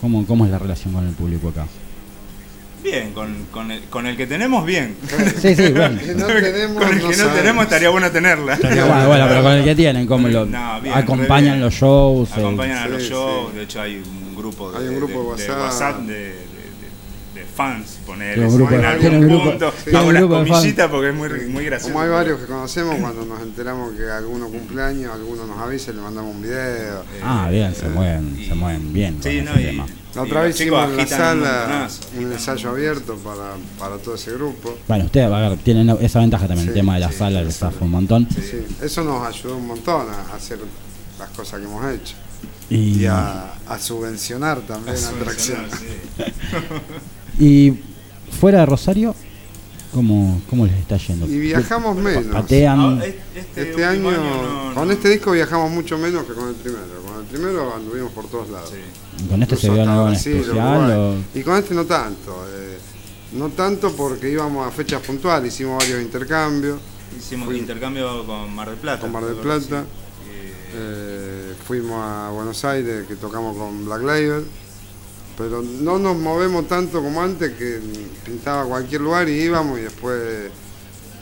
¿Cómo, ¿Cómo es la relación con el público acá? Bien, con, con, el, con el que tenemos, bien. Sí, sí, bueno. Que no tenemos, con el que no tenemos estaría bueno tenerla. bueno, bueno, pero con el que tienen, ¿cómo lo No, bien, acompañan los shows? Acompañan a los Sí, shows, sí. de hecho hay un grupo de, Hay un grupo de WhatsApp. de, de- de fans, poner Tiene un grupo- en algún grupo- punto, hago comillitas porque es muy, muy gracioso. Como hay varios que conocemos, cuando nos enteramos que alguno cumpleaños, alguno nos avisa y le mandamos un video. Ah, bien, se mueven, y- se mueven bien con Sí, ese no, y, tema. La otra vez hicimos en la un sala un ensayo abierto para, para todo ese grupo. Bueno, ustedes, a ver, tienen esa ventaja también, el tema de la sí, sala, el sí. staff un montón. Sí, eso nos ayudó un montón a hacer las cosas que hemos hecho. Y, Y a, a subvencionar también la atracción. Y fuera de Rosario, ¿cómo, cómo les está yendo? Y viajamos menos. Patean. Ah, es- este, Este último año, no- con no. este disco viajamos mucho menos que con el primero. Con el primero anduvimos por todos lados. Sí. ¿Con este se vio algo en especial? O- Y con este no tanto. eh, no tanto porque íbamos a fechas puntuales, hicimos varios intercambios. Hicimos Fui- intercambio con Mar del Plata. Con Mar del Plata. Eh, Eh, fuimos a Buenos Aires, que tocamos con Black Label. Pero no nos movemos tanto como antes, que pintaba cualquier lugar y íbamos y después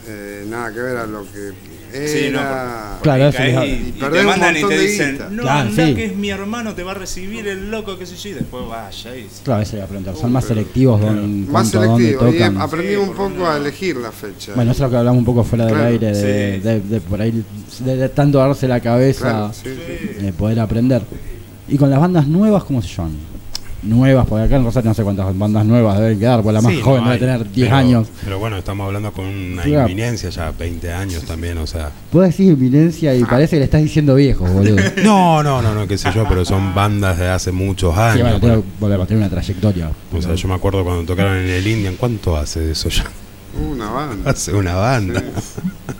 eh, nada que ver a lo que Sí, no, era. Claro, eso y y, te mandan y te dicen, no, Claro, anda sí. que es mi hermano, te va a recibir el loco, qué sé yo, y después vaya y... Claro, eso le iba a preguntar. Son Uh, más selectivos claro. en Más cuanto a dónde selectivo. Y tocan. aprendimos Sí, un poco a elegir la fecha. Bueno, eso es lo que hablamos un poco fuera del Claro, aire, de, sí. de- de por ahí, de, de tanto darse la cabeza, Claro, sí, sí. de poder aprender. Y con las bandas nuevas, ¿cómo se llaman? Nuevas, porque acá en Rosario no sé cuántas bandas nuevas deben quedar, porque la más Sí, joven no debe tener 10 pero- años. Pero bueno, estamos hablando con una Claro. inminencia ya, 20 años también, o sea. Puedes decir inminencia y parece que le estás diciendo viejo, boludo. Sí, No, no, no, no, qué sé yo, pero son bandas de hace muchos años. bueno, pero- tengo- volvemos, tiene una trayectoria. o sea, yo me acuerdo cuando tocaron en el Indian, ¿cuánto hace de eso ya? Una banda. Hace una banda. Sí,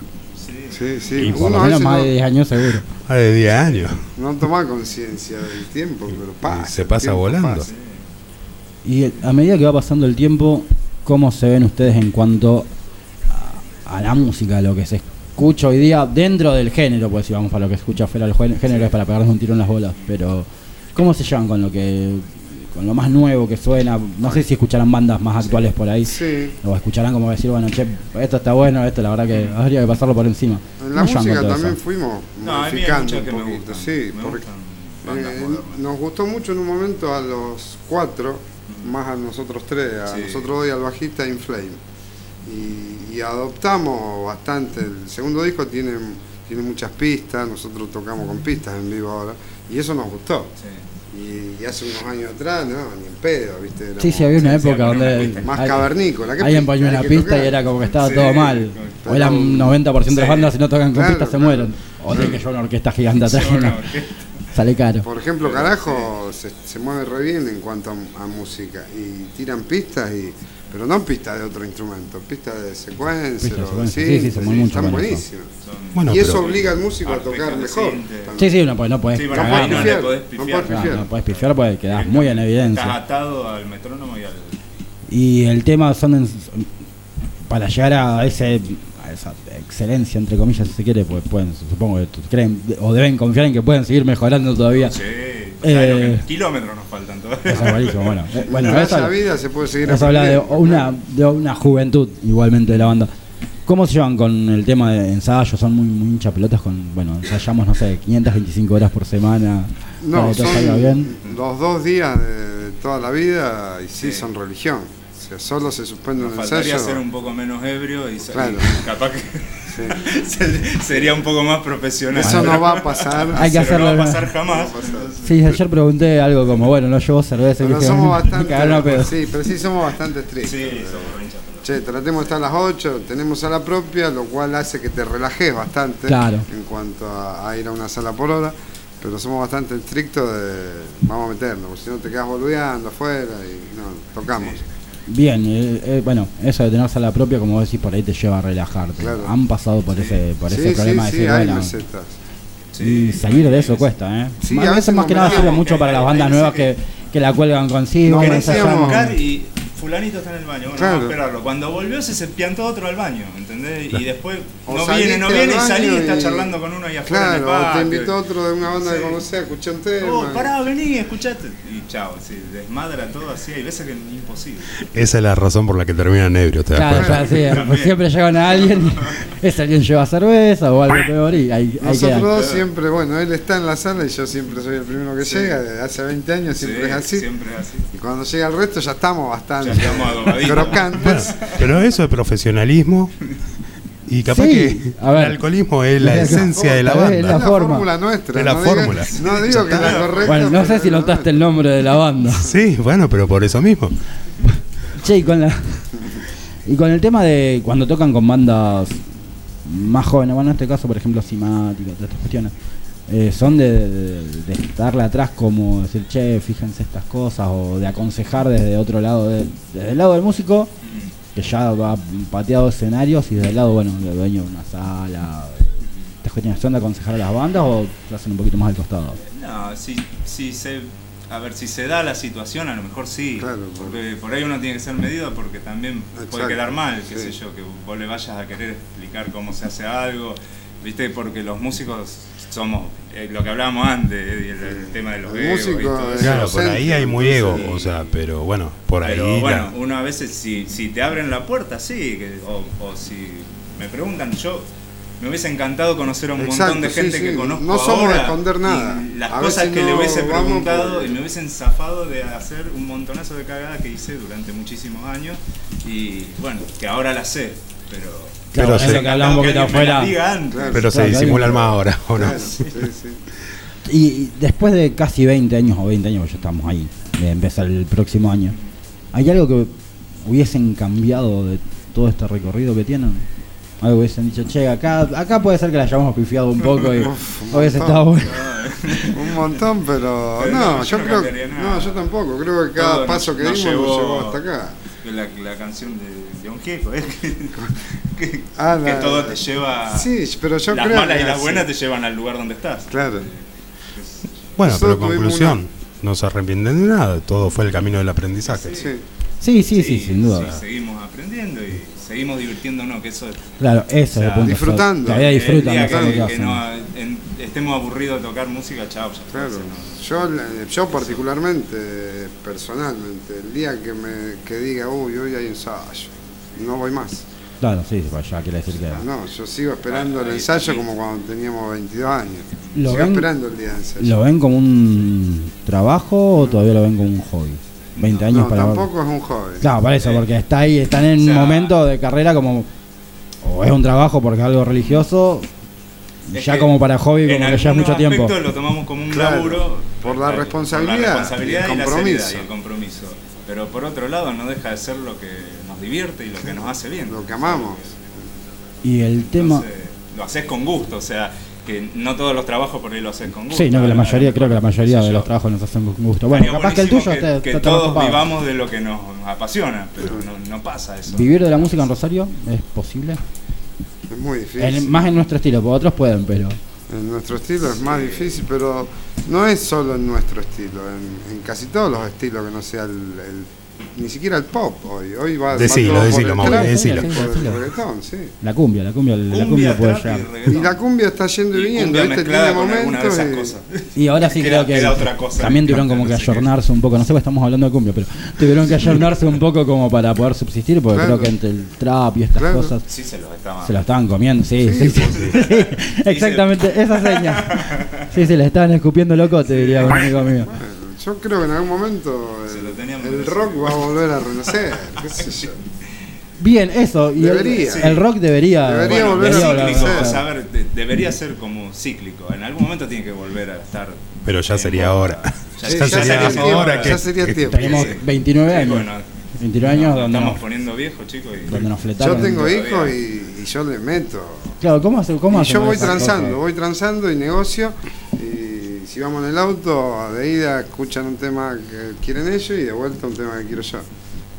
sí. Y por Uno lo a menos más no, de 10 años seguro. Hace 10 años. no toma conciencia del tiempo, pero pasa. se pasa volando. pasa. Y a medida que va pasando el tiempo, ¿cómo se ven ustedes en cuanto a, a la música, lo que se escucha hoy día dentro del género? Pues si vamos para lo que se escucha fuera del género es para pegarnos un tiro en las bolas, pero ¿cómo se llevan con lo que con lo más nuevo que suena? No sé si escucharán bandas más actuales por ahí. Sí. O escucharán como decir, bueno, che, esto está bueno, esto la verdad que habría que pasarlo por encima. En la ¿Cómo llevan música también eso? fuimos No, a mí hay modificando un que me poquito. gustan. Sí, me porque eh, nos gustó mucho en un momento a los cuatro, más a nosotros tres, a Sí. nosotros dos y al bajista Inflame. Y, y adoptamos bastante. El segundo disco tiene, tiene muchas pistas, nosotros tocamos con pistas en vivo ahora, y eso nos gustó. Sí. Y, y hace unos años atrás, no, ni en pedo, ¿viste? Sí, Éramos sí, había una sí, época había una donde pista. Más hay- cavernícola. ¿qué Alguien ponía una pista tocar. y era como que estaba Sí, todo mal. O era un 90% de las bandas si no tocan con Claro, pistas se claro. mueren. O tienen que llevar una orquesta gigante atrás. Una orquesta. Sale caro. Por ejemplo, carajo se, se mueve re bien en cuanto a, a música y tiran pistas y pero no pistas de otro instrumento, pistas de secuencia, Pistas de o secuencia, sí, sí, sí, se mueve mucho están con eso. buenísimas. Son- Bueno, y eso obliga al músico a tocar mejor. Sí, sí, no, pues no podés Sí, No cagar, ahí no ¿no? pifiar, podés no podés no podés pifiar porque quedás muy en Estás evidencia. atado al metrónomo y al... Y el tema son en- para llegar a ese a esa excelencia entre comillas si se quiere, pues pueden, supongo que creen o deben confiar en que pueden seguir mejorando todavía. Sí, Eh, kilómetros nos faltan todavía. Es buenísimo, bueno. Eh, bueno, eso, haya vida se puede seguir eso habla de una, de una juventud igualmente de la banda. ¿Cómo se llevan con el tema de ensayos? Son muy, muy hincha pelotas con, bueno, ensayamos, no sé, 525 horas por semana para No, que todo salga son bien. los dos días de, de toda la vida y sí, Sí. son religión. Sea, solo se suspende Nos un faltaría ensayo. ser un poco menos ebrio y, Claro. y capaz que sí. se- sería un poco más profesional. Eso no va a pasar. Hay que Pero no va a hacerlo- pasar jamás. No a pasar. Sí, ayer pregunté algo como, bueno, no llevo cerveza. Pero somos me bastante. pedo. Sí, pero sí somos bastante estrictos. Sí, somos hinchas, pero- Che, tratemos de estar a las 8, tenemos sala propia, lo cual hace que te relajes bastante Claro. en cuanto a, a ir a una sala por hora, pero somos bastante estrictos de vamos a meternos, porque si no te quedas boludeando afuera y no, tocamos. Bien, eh, eh, bueno, eso de tener sala propia, como vos decís, por ahí te lleva a relajarte. Claro. Han pasado por ese, por ese sí, problema sí, de decir, bueno, y salir de eso cuesta, ¿eh? Sí, Más- a veces más que nada sirve mucho que para las bandas nuevas que, que la cuelgan consigo, No, y fulanito está en el baño, bueno, Claro. vamos a esperarlo. Cuando volvió se piantó otro al baño, ¿entendés? Y después O no viene, no viene y salí y está charlando con uno ahí afuera en el Claro, o te patio. invitó otro de una banda que Sí. conocés a escuchar un tema. Oh, pará, vení, escuchate. Y chao, sí, desmadra todo así, hay veces que es imposible. Esa es la razón por la que terminan ebrios, ¿te das Claro, cuenta? sí, pues siempre llegan a alguien, ese alguien lleva cerveza o algo peor y ahí, ahí Nosotros dos siempre, bueno, él está en la sala y yo siempre soy el primero que Sí. llega, hace 20 años siempre Sí, es así. Siempre es así. Y cuando llega el resto ya estamos bastante Bueno, pero eso es profesionalismo y capaz Sí, que a ver. el alcoholismo es la esencia de la forma, es Es banda. la, fórmula nuestra. Es la no diga- fórmula. no digo que la correcta. Bueno, no sé si notaste el nombre de la banda. Sí, bueno, pero por eso mismo. Che, y con la. Y con el tema de cuando tocan con bandas más jóvenes, bueno, en este caso, por ejemplo, Simática, todas estas cuestiones, eh, son de, de- de estarle atrás como decir, che, fíjense estas cosas, o de aconsejar desde otro lado, de- desde el lado del músico, que ya va pateado escenarios, y desde el lado, bueno, del dueño de una sala, estas cuestiones, ¿son de aconsejar a las bandas o lo hacen un poquito más al costado? No, si, si se. A ver, si se da la situación, a lo mejor sí. Claro, porque por ahí uno tiene que ser medido porque también puede quedar mal, qué sí. sé yo, que vos le vayas a querer explicar cómo se hace algo. ¿Viste? Porque los músicos somos eh, lo que hablábamos antes, el, el tema de los El egos y músico todo es- eso. Claro, por ahí hay muy ego, Sí. o sea, pero bueno, por ahí. Pero bueno, la- uno a veces si, si te abren la puerta, sí, que- o, o si me preguntan, yo me hubiese encantado conocer a un Exacto, montón de gente sí. que conozco No somos ahora, de esconder nada. y las A cosas que le hubiese preguntado por- y me hubiesen zafado de hacer un montonazo de cagadas que hice durante muchísimos años y bueno, que ahora las sé, pero... Pero eso se- que hablamos un poquito alguien me las afuera. diga antes. Claro. pero se disimulan más ahora, ¿o no? Claro, sí, sí. Y, después de casi 20 años o 20 años, ya estamos ahí, de empezar el próximo año, ¿hay algo que hubiesen cambiado de todo este recorrido que tienen? Algo que hubiesen dicho, che, acá, acá puede ser que la hayamos pifiado un poco y Uf, un hubiese montón. estado bueno. Un montón, pero, Pero no, no, yo, yo no creo no, yo tampoco, creo que cada Todo paso que dimos nos llevó- llevó hasta acá. La, la canción de, de un Gieco, ¿eh? que, que- Ah, que la- todo te lleva... Sí, pero yo las creo malas que y las sí. buenas te llevan al lugar donde estás. Claro. Bueno, pero conclusión, no se arrepienten de nada, todo fue el camino del aprendizaje. Sí. Sí, sí, sí, sin duda. sí, seguimos aprendiendo y seguimos divirtiéndonos, que eso es... Claro, eso es O sea, el punto. disfrutando. Todavía disfrutan el día que, que no en- estemos aburridos de tocar música, chao, ya Claro, eso no- yo, yo particularmente, personalmente, el día que me que diga, uy, hoy hay ensayo, no voy más. Claro, sí, pues ya quiere decir que... No, yo sigo esperando el ensayo como cuando teníamos 22 años. ¿Lo sigo ven- esperando el día del ensayo. ¿Lo ven como un trabajo o todavía lo ven como un hobby? 20 años no, para... tampoco es un joven. Claro, para eso, porque está ahí, están en O un sea- momento de carrera como... O es un trabajo porque es algo religioso, Es ya como para hobby, como que ya es mucho tiempo. lo tomamos como un Claro, laburo. por la claro, responsabilidad por la responsabilidad y el y, la compromiso. seriedad y el compromiso. Pero por otro lado no deja de ser lo que divierte y lo que nos hace bien. Lo que amamos. Y el tema... Entonces, lo haces con gusto, o sea, que no todos los trabajos por ahí lo haces con gusto. Sí, no, que la mayoría, creo que la mayoría de los trabajos nos hacen con gusto. Bueno, capaz que el tuyo que, más todos vivamos de lo que nos apasiona, pero no, no pasa eso. ¿Vivir de la música en Rosario es posible? Es muy difícil. En- más en nuestro estilo, porque otros pueden, pero... En nuestro estilo es más difícil, pero no es solo en nuestro estilo, en, en casi todos los estilos que no sea el, el- ni siquiera el pop hoy. Hoy va, va Decilo, por decilo, el Mauro, trap, decilo. por el reggaetón, sí. La cumbia, la cumbia, la cumbia puede y llegar. Y la cumbia está yendo y viniendo, ¿viste? Tiene momentos esas y- cosas. Y ahora sí creo que era otra cosa. también tuvieron como que ayornarse un poco, no sé si estamos hablando de cumbia, pero tuvieron que ayornarse un poco como para poder subsistir, porque Claro. creo que entre el trap y estas Claro. cosas Sí, se los estaban. se la estaban comiendo, sí, sí, Sí, sí, sí, exactamente, esa seña. Sí, sí, le estaban escupiendo locote, diría un amigo mío. Yo creo que en algún momento el, el rock va a volver a renacer, qué sé yo. Bien, eso, y el- Debería. el, rock debería, Debería Bueno, volver es a cíclico, renacer. o sea, a ver, de- debería ser como cíclico. En algún momento tiene que volver a estar. Pero ya sería boga. hora. Ya, Ya ya sería sería tiempo, ahora que- ya sería que- tiempo. Tenemos Sí. 29 Sí, años, bueno, 29 años nos donde estamos nos, poniendo viejos, chicos. Y, donde nos Yo fletaron. tengo todavía. hijos y, y yo le meto. Claro, ¿cómo, hace, cómo Y yo voy transando, cosas? voy transando y negocio. Si vamos en el auto, de ida escuchan un tema que quieren ellos y de vuelta un tema que quiero yo.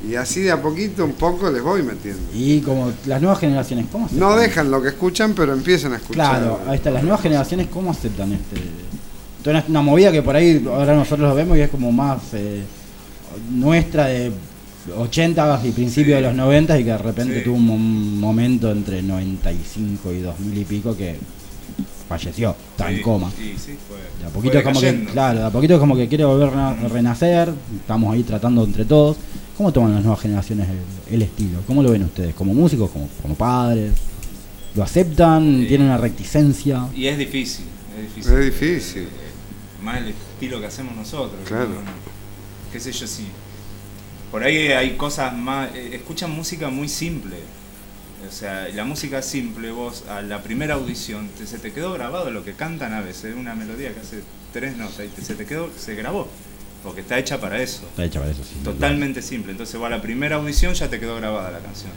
Y así de a poquito, un poco les voy metiendo. Y como las nuevas generaciones, ¿cómo aceptan? No dejan lo que escuchan, pero empiezan a escuchar. Claro, ahí está, las nuevas generaciones, ¿cómo aceptan este? Entonces, una movida que por ahí ahora nosotros lo vemos y es como más eh, nuestra de 80 y principios de los 90 y que de repente Sí. tuvo un, mom- momento entre 95 y 2000 y pico que falleció, está en Sí, coma. Sí, sí, fue. De a poquito fue es como que, claro, de a poquito es como que quiere volver a renacer, estamos ahí tratando entre todos. ¿Cómo toman las nuevas generaciones el, el estilo? ¿Cómo lo ven ustedes? ¿Como músicos, como, como padres? ¿Lo aceptan? Sí. ¿Tienen una reticencia? Y es difícil, es difícil. Es difícil. Eh, Más el estilo que hacemos nosotros. Claro. Qué sé yo, sí. Por ahí hay cosas más... eh, escuchan música muy simple. O sea, la música simple, vos a la primera audición, te- se te quedó grabado lo que cantan a veces, una melodía que hace tres notas y te- se te quedó, se grabó. Porque está hecha para eso. Está hecha para eso, sí. Totalmente simple. Entonces vos a la primera audición ya te quedó grabada la canción.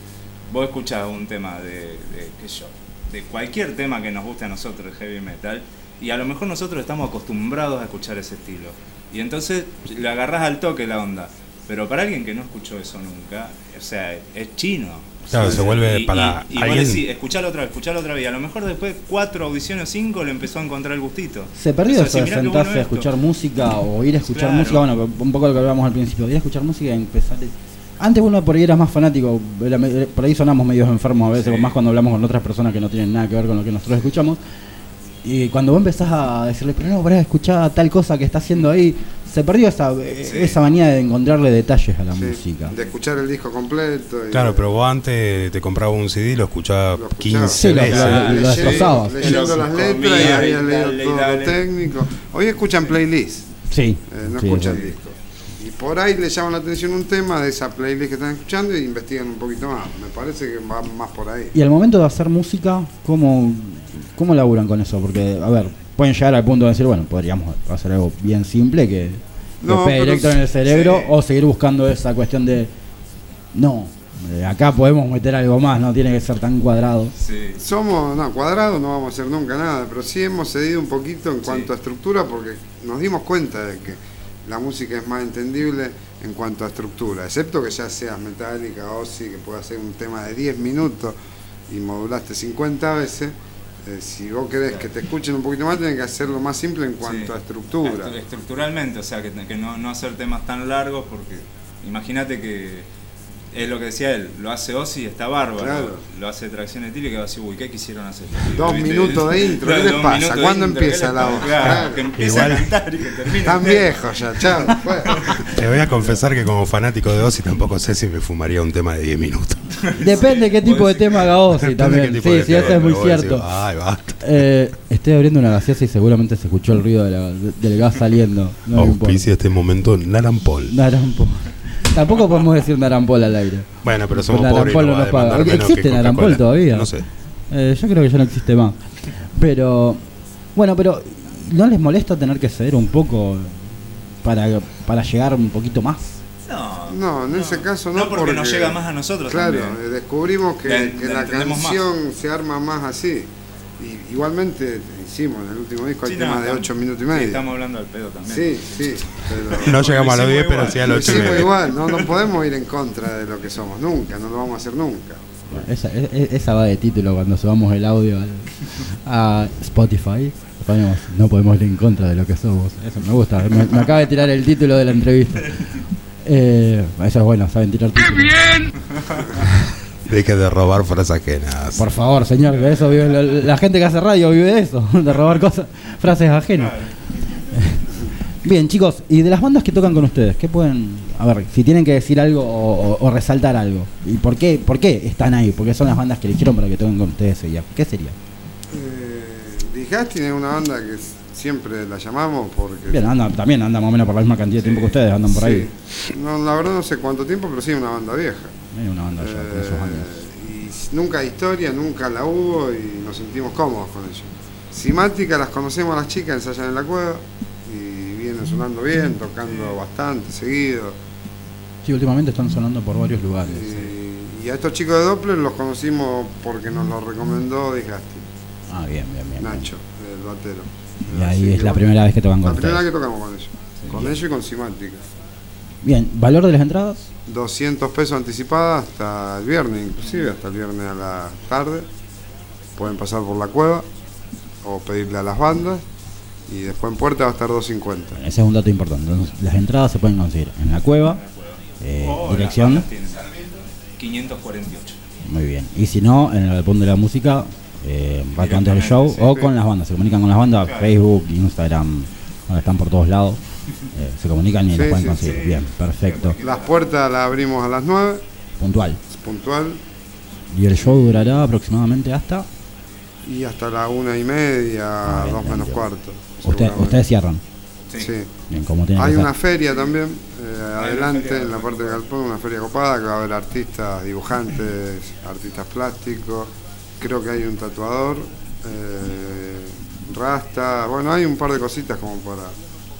Vos escuchás un tema de, de qué yo, de cualquier tema que nos guste a nosotros, el heavy metal, y a lo mejor nosotros estamos acostumbrados a escuchar ese estilo. Y entonces le agarrás al toque la onda. Pero para alguien que no escuchó eso nunca, o sea, es chino. Claro, se vuelve y- para Y, y vos alguien- decís, escuchalo otra vez, escuchalo otra vez. A lo mejor después cuatro audiciones o cinco le empezó a encontrar el gustito. Se perdió eso de sentarse bueno a esto. escuchar música o ir a escuchar Claro. música, bueno, un poco lo que hablábamos al principio, ir a escuchar música y empezar. Antes uno por ahí era más fanático, era me- por ahí sonamos medios enfermos a veces, Sí. más cuando hablamos con otras personas que no tienen nada que ver con lo que nosotros escuchamos. Y cuando vos empezás a decirle, pero no, pará, escuchá tal cosa que está haciendo ahí, se perdió esa, esa manía de encontrarle detalles a la Sí, música. De escuchar el disco completo. y- Claro, pero vos antes te comprabas un CD y lo escuchabas Lo escuchaba. 15 Sí, lo- veces. lo- lo Leyendo- destrozabas. Leyendo Lo las letras y había leído todo dale. lo técnico. Hoy escuchan playlist, Sí, eh, no sí, escuchan disco. Y por ahí le llaman la atención un tema de esa playlist que están escuchando y investigan un poquito más. Me parece que va más por ahí. Y al momento de hacer música, ¿cómo, ¿cómo laburan con eso? Porque, a ver, pueden llegar al punto de decir, bueno, podríamos hacer algo bien simple que, No, pegue directo en el cerebro sí. o seguir buscando esa cuestión de, no, acá podemos meter algo más, no tiene que ser tan cuadrado. Sí. Somos, no, cuadrados no vamos a hacer nunca nada, pero sí hemos cedido un poquito en Sí. cuanto a estructura porque nos dimos cuenta de que la música es más entendible en cuanto a estructura, excepto que ya seas metálica o sí, que pueda ser un tema de 10 minutos y modulaste 50 veces. Eh, si vos querés que te escuchen un poquito más, tenés que hacerlo más simple en cuanto Sí. a estructura. Estru- Estructuralmente, o sea, que, que no, no hacer temas tan largos porque imagínate que es lo que decía él, lo hace Ozzy y está bárbaro, Claro. lo hace Tracción Etílica y va a decir, uy, ¿qué quisieron hacer? Dos ¿Viste? minutos de intro, ¿qué les pasa? ¿Cuándo intro, ¿qué empieza la voz? Claro, Claro. que empieza Igual- a cantar y que termine. Están viejos ya, chao. Te voy a confesar que como fanático de Ozzy tampoco sé si me fumaría un tema de 10 minutos. Depende qué tipo de tema haga Ozzy también. Sí, sí, eso es muy cierto. Eh, estoy abriendo una gaseosa y seguramente se escuchó el ruido de la- del gas saliendo. No me importa. Auspicia este momento Narampol. Narampo. Tampoco podemos decir Narampol al aire. Bueno, pero somos Pues pobres y Narampol no va a nos paga. demandar menos ¿Existe Coca-Cola. Narampol todavía? No sé. Eh, yo creo que ya no existe más. Pero, bueno, pero ¿no les molesta tener que ceder un poco para, para llegar un poquito más? No, No, en ese caso no. No, porque, nos llega más a nosotros Claro, también. eh, descubrimos que, La- que la la entendemos más. canción se arma más así. Y, igualmente hicimos en el último disco no, temas de estamos- 8 minutos y sí, medio. estamos hablando al pedo también. Sí, sí, pero No llegamos a los hicimos 10, pero sí a lo los 8 y hicimos medio. igual, no, no podemos ir en contra de lo que somos nunca, no lo vamos a hacer nunca. Esa, e- e- esa va de título cuando subamos el audio al- a Spotify. Ponemos, no podemos ir en contra de lo que somos. Eso me gusta. Me, me acaba de tirar el título de la entrevista. Eh, eso es bueno, saben tirar títulos. Deje de robar frases ajenas. Por favor, señor, de eso vive la, la gente que hace radio vive de eso, de robar cosas, frases ajenas. Bien, chicos, y de las bandas que tocan con ustedes, ¿qué pueden, a ver, si tienen que decir algo o, o- o resaltar algo? ¿Y por qué, por qué están ahí? ¿Por qué son las bandas que eligieron para que toquen con ustedes ese día? ¿Qué sería? Eh, es una banda que s- siempre la llamamos porque... Bien, anda, también anda más o menos por la misma cantidad de tiempo que ustedes, andan por ahí. No, la verdad no sé cuánto tiempo, pero sí es una banda vieja. Hay una banda ya con esos años. Eh, y nunca hay historia, nunca la hubo y nos sentimos cómodos con ellos. Simática las conocemos a las chicas, ensayan en la cueva y vienen sonando bien, tocando bastante, seguido. Sí, últimamente están sonando por varios lugares. Y, y a estos chicos de Doppler los conocimos porque nos lo recomendó Disgusting, Ah, bien, bien, bien. Nacho, el batero. Y ahí Así es la primera vez que tocan con La primera vez que tocamos con ellos. Con ellos y con Simática. Bien, ¿valor de las entradas? 200 pesos anticipada hasta el viernes, inclusive hasta el viernes a la tarde. Pueden pasar por la cueva o pedirle a las bandas. Y después en puerta va a estar 250. Ese es un dato importante. Entonces, las entradas se pueden conseguir en la cueva, eh, O las dirección, bandas tienen 548. muy bien. Y si no, en el álbum de la música, eh, rato antes del show o con las bandas. Se comunican con las bandas, Claro. Facebook, Instagram, ahora están por todos lados. Eh, se comunican y Sí, los pueden sí, conseguir. sí. Bien, perfecto. Las puertas las abrimos a las 9, Puntual. puntual, Y el show durará aproximadamente hasta. y hasta la una y media, Ah, bien, dos menos bien. cuarto. Usted, ustedes cierran. Sí. Bien, como Hay una feria también, eh, adelante feria en la de parte del galpón, una feria copada que va a haber artistas, dibujantes, artistas plásticos, creo que hay un tatuador, eh, rasta, bueno, hay un par de cositas como para,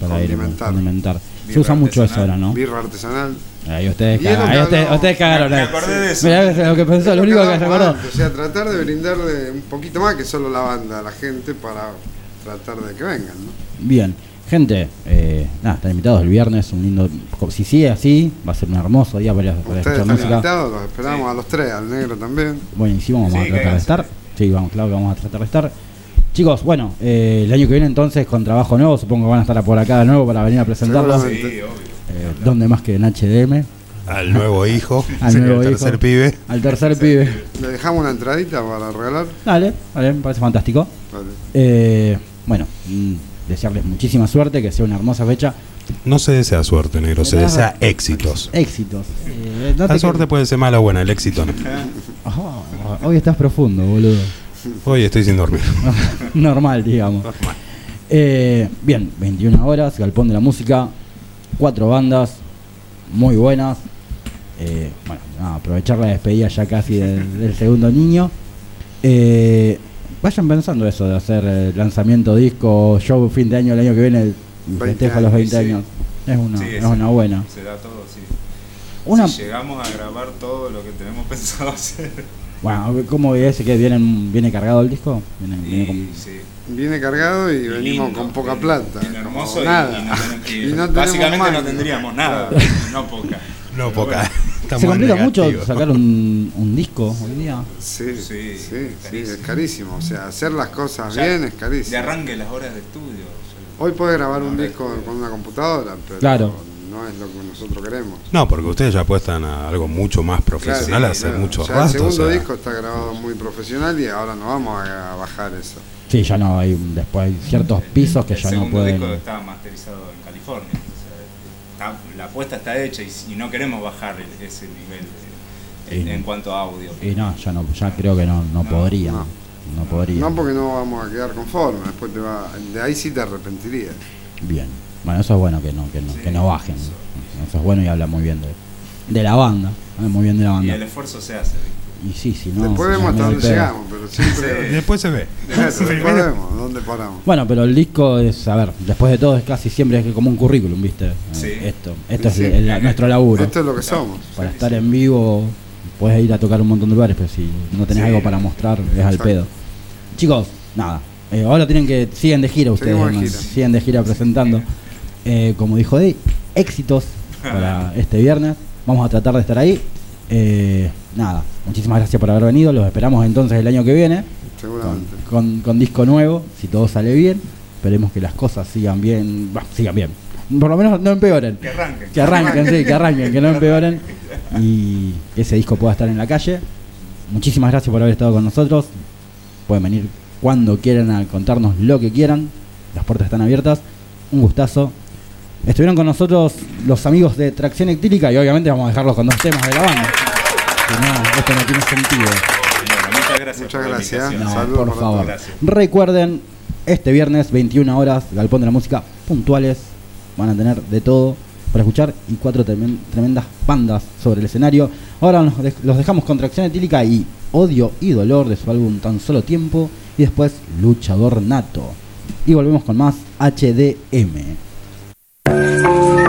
Para ir condimentar. Se usa mucho eso ahora, ¿no? Birra artesanal. Ahí ustedes que Ahí ustedes, ustedes cagaron. Me ahí. acordé de eso. Mirá, lo que pensó, lo único que recordó. antes, O sea, tratar de brindarle un poquito más que solo la banda a la gente para tratar de que vengan, ¿no? Bien, gente, eh, nada, están invitados el viernes, un lindo. Si sigue así, va a ser un hermoso día para, para escuchar están música. invitados, los esperamos Sí. a los tres, al negro también. Buenísimo, vamos Sí, a tratar de estar. Sí, vamos, claro que vamos a tratar de estar. Chicos, bueno, eh, el año que viene entonces con trabajo nuevo, supongo que van a estar por acá de nuevo para venir a presentarlo. Sí, obvio. Eh, ¿Dónde más que en HDM? Al nuevo hijo, Al nuevo el hijo. tercer pibe. Al tercer pibe. Le dejamos una entradita para regalar. Dale, dale, me parece fantástico. Vale. Eh, bueno, mm, desearles muchísima suerte, que sea una hermosa fecha. No se desea suerte, negro, se desea éxitos. Éxitos. Eh, no La suerte puede ser mala o buena, el éxito no. Oh, hoy estás profundo, boludo. Hoy estoy sin dormir. Normal, digamos. Eh, bien, 21 horas, Galpón de la Música, cuatro bandas muy buenas. Eh, bueno, aprovechar la despedida ya casi del, del segundo niño. Eh, vayan pensando eso de hacer eh, lanzamiento disco, show fin de año el año que viene, el 20 festejo a los 20 años, sí. años. Es una, Sí, es una buena. Se da todo, sí. Una, Si llegamos a grabar todo lo que tenemos pensado hacer. bueno, ¿cómo ese que viene, viene cargado el disco? Viene, viene con- sí. Viene cargado y, Y venimos lindo, con poca y- plata. y hermoso y- nada. y no y tenemos básicamente no tendríamos nada, no poca. No, poca. bueno, Estamos Se complica mucho sacar un, un disco hoy día. Sí, sí, Sí, sí, es carísimo. O sea, hacer las cosas Ya, bien es De carísimo. arranque las horas de estudio. Hoy podés grabar un disco con una computadora, pero Claro. no es lo que nosotros queremos. No, porque ustedes ya apuestan a algo mucho más profesional, Claro, a hacer claro. mucho O sea, el segundo o sea, disco está grabado muy profesional y ahora no vamos a, bajar eso. Sí, ya no, hay después hay ciertos pisos que el ya no segundo pueden. disco está masterizado en California. Está- la apuesta está hecha y, y no queremos bajar el- ese nivel de- en, Y- en cuanto a audio. Y no, ya no, ya creo que no, no, No, podrían. No, no. podrían. No porque no vamos a quedar conformes, después te va, de ahí sí te arrepentirías. Bien. Bueno, eso es bueno que no, que no, Sí, que no bajen. eso. Eso es bueno y habla muy bien de, de la banda. Muy bien de la Y banda. el esfuerzo se hace. Y sí, si no. después vemos hasta dónde llegamos, pero siempre. Sí. Después se ve. Después vemos dónde paramos. Bueno, pero el disco es, a ver, después de todo es casi siempre es como un currículum, ¿viste? Eh, Sí. Esto, esto Sí, es el- el- nuestro laburo. Esto es lo que somos. para Sí, estar sí. en vivo puedes ir a tocar un montón de lugares, pero si no tenés Sí. algo para mostrar es al pedo. Chicos, nada. eh, ahora tienen que siguen de gira ustedes, siguen de gira presentando. Eh, como dijo Eddie, éxitos para este viernes. Vamos a tratar de estar ahí. Eh, nada, muchísimas gracias por haber venido. Los esperamos entonces el año que viene con, Seguramente. con- con disco nuevo, si todo sale bien. Esperemos que las cosas sigan bien, bah, sigan bien. Por lo menos no empeoren. Que arranquen. Que arranquen, sí, que arranquen, que no empeoren. Y que ese disco pueda estar en la calle. Muchísimas gracias por haber estado con nosotros. Pueden venir cuando quieran a contarnos lo que quieran. Las puertas están abiertas. Un gustazo. Estuvieron con nosotros los amigos de Tracción Etílica y obviamente vamos a dejarlos con dos temas de la banda. Si no, esto no tiene sentido. Bueno, muchas gracias. Muchas gracias. No, por favor. Gracias. Recuerden, este viernes, 21 horas, Galpón de la Música, puntuales. Van a tener de todo para escuchar y cuatro tremen- tremendas bandas sobre el escenario. Ahora los dejamos con Tracción Etílica y Odio y Dolor de su álbum Tan Solo Tiempo. Y después Luchador Nato. Y volvemos con más HDM. Música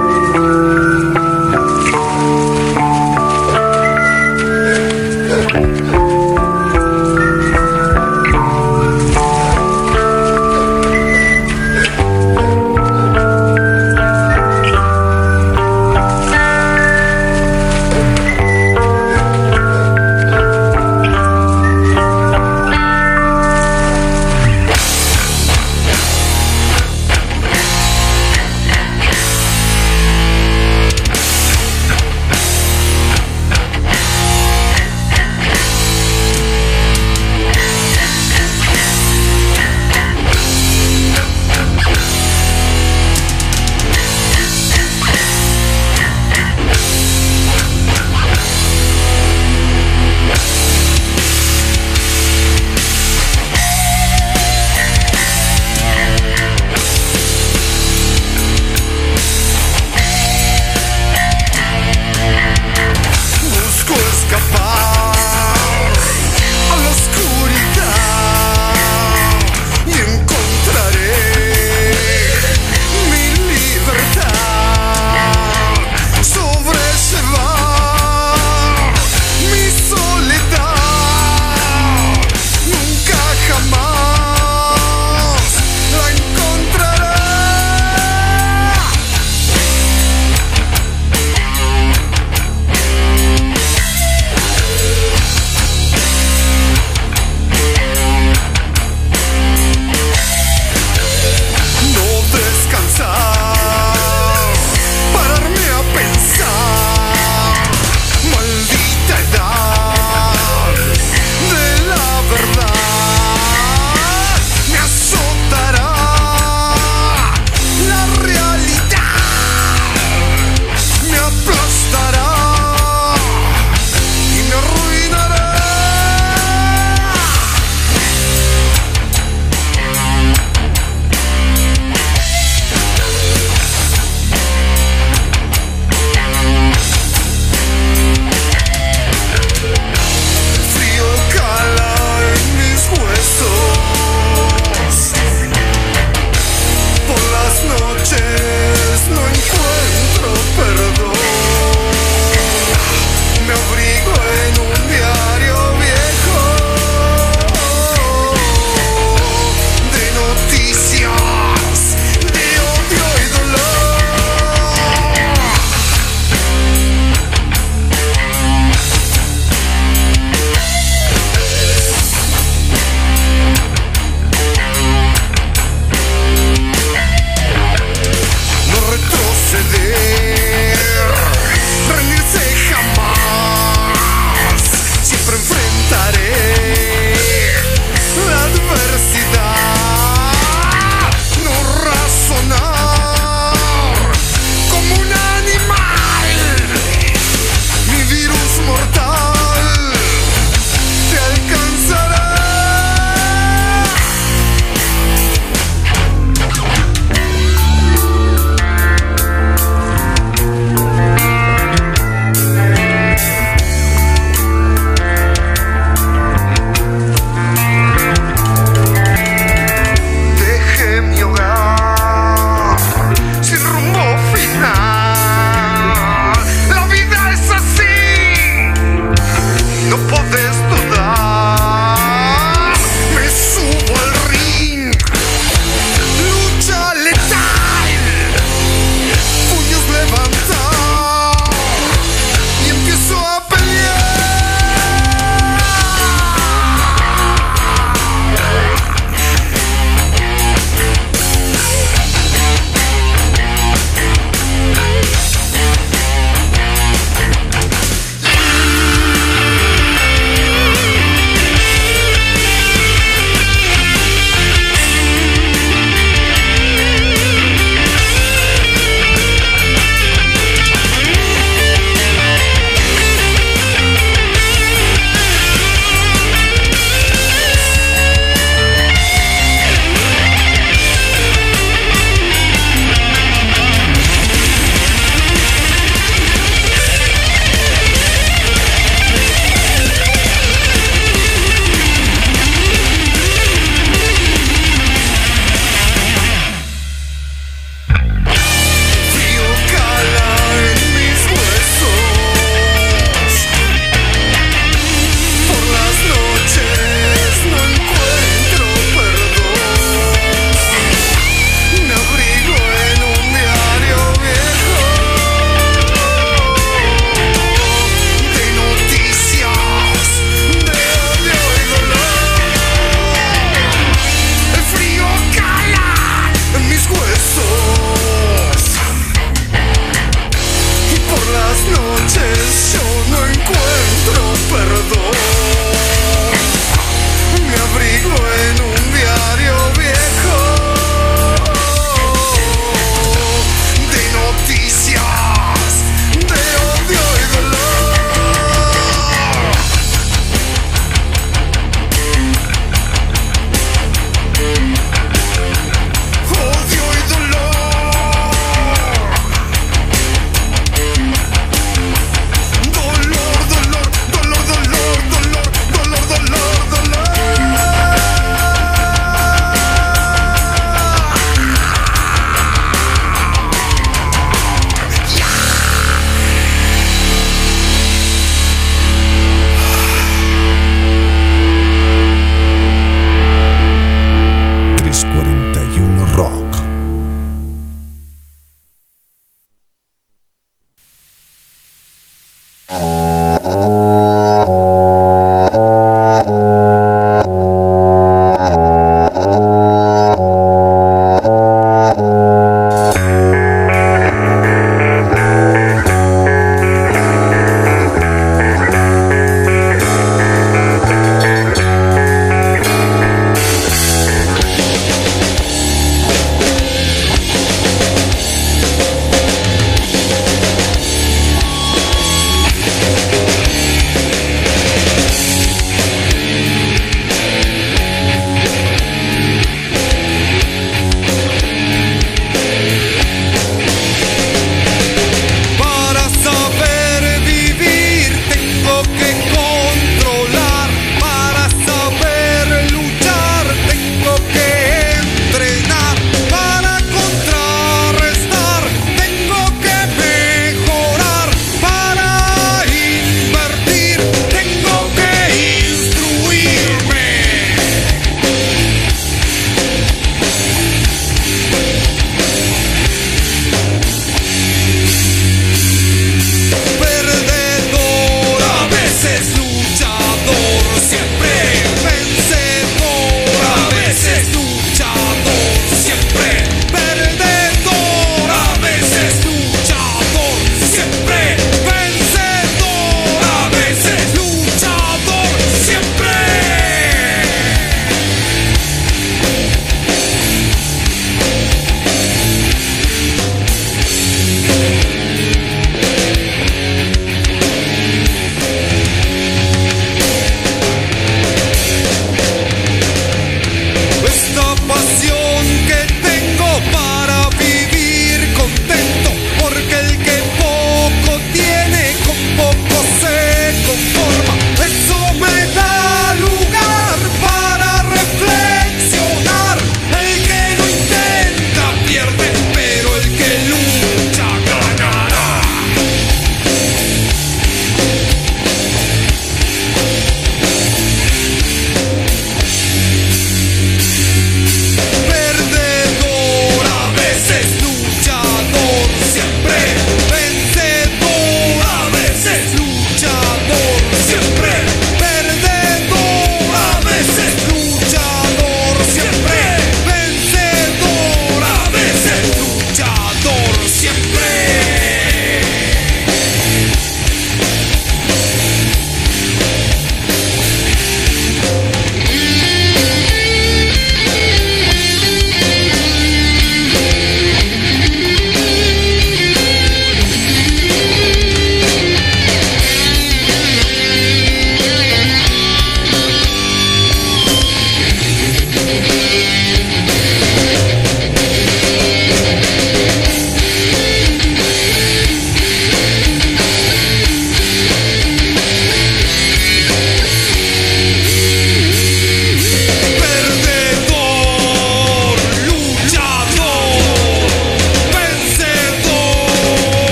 canción.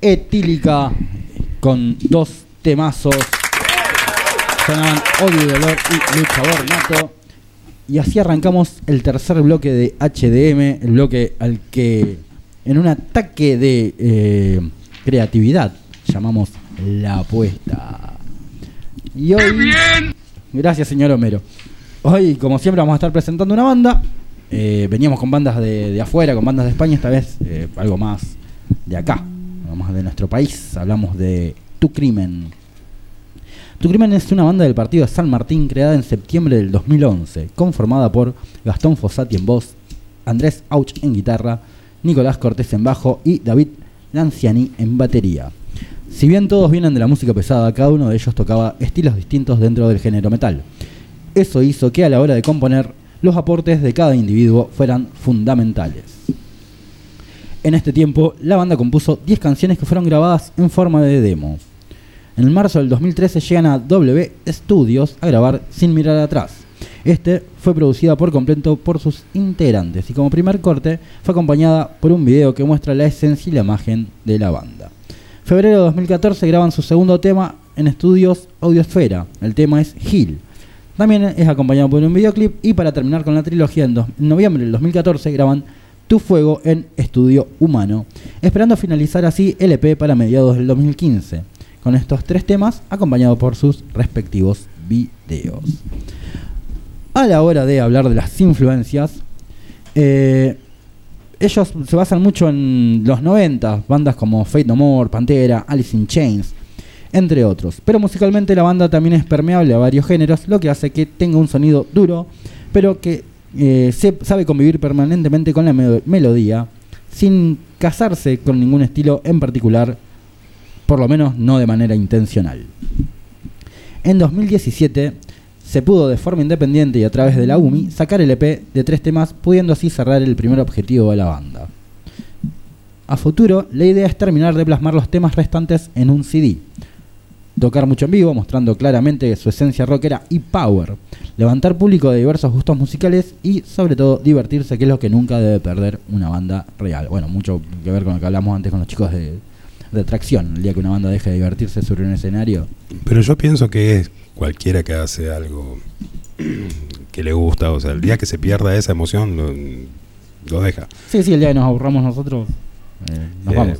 Etílica con dos temazos. Sonaban Odio y Dolor y Luchador Nato. Y así arrancamos el tercer bloque de HDM, el bloque al que en un ataque de eh, creatividad llamamos la apuesta. Y hoy, gracias señor Homero. Hoy, como siempre, vamos a estar presentando una banda. Eh, veníamos con bandas de, de afuera, con bandas de España, esta vez eh, algo más de acá, más de nuestro país. Hablamos de Tu Crimen. Tu Crimen es una banda del partido de San Martín creada en septiembre del 2011, conformada por Gastón Fossati en voz, Andrés Auch en guitarra, Nicolás Cortés en bajo y David Lanciani en batería. Si bien todos vienen de la música pesada, cada uno de ellos tocaba estilos distintos dentro del género metal. Eso hizo que a la hora de componer, los aportes de cada individuo fueran fundamentales. En este tiempo, la banda compuso 10 canciones que fueron grabadas en forma de demo. En marzo del 2013 llegan a W Studios a grabar Sin mirar atrás. Este fue producida por completo por sus integrantes y como primer corte fue acompañada por un video que muestra la esencia y la imagen de la banda. Febrero de 2014 graban su segundo tema en estudios Audiosfera. El tema es Hill. También es acompañado por un videoclip y para terminar con la trilogía en, en noviembre del 2014 graban Tu Fuego en Estudio Humano, esperando finalizar así el EP para mediados del 2015, con estos tres temas acompañados por sus respectivos videos. A la hora de hablar de las influencias, eh, ellos se basan mucho en los 90, bandas como Fate No More, Pantera, Alice in Chains, entre otros. Pero musicalmente la banda también es permeable a varios géneros, lo que hace que tenga un sonido duro, pero que eh, se sabe convivir permanentemente con la me- melodía, sin casarse con ningún estilo en particular, por lo menos no de manera intencional. En 2017 se pudo de forma independiente y a través de la UMI sacar el EP de tres temas, pudiendo así cerrar el primer objetivo de la banda. A futuro, la idea es terminar de plasmar los temas restantes en un CD. Tocar mucho en vivo, mostrando claramente su esencia rockera y power. Levantar público de diversos gustos musicales y, sobre todo, divertirse, que es lo que nunca debe perder una banda real. Bueno, mucho que ver con lo que hablamos antes con los chicos de, de Tracción. El día que una banda deje de divertirse sobre un escenario, Pero yo pienso que es cualquiera que hace algo que le gusta, o sea, el día que se pierda esa emoción lo, lo deja. Sí, sí, el día que nos aburramos nosotros, eh, nos Eh, vamos.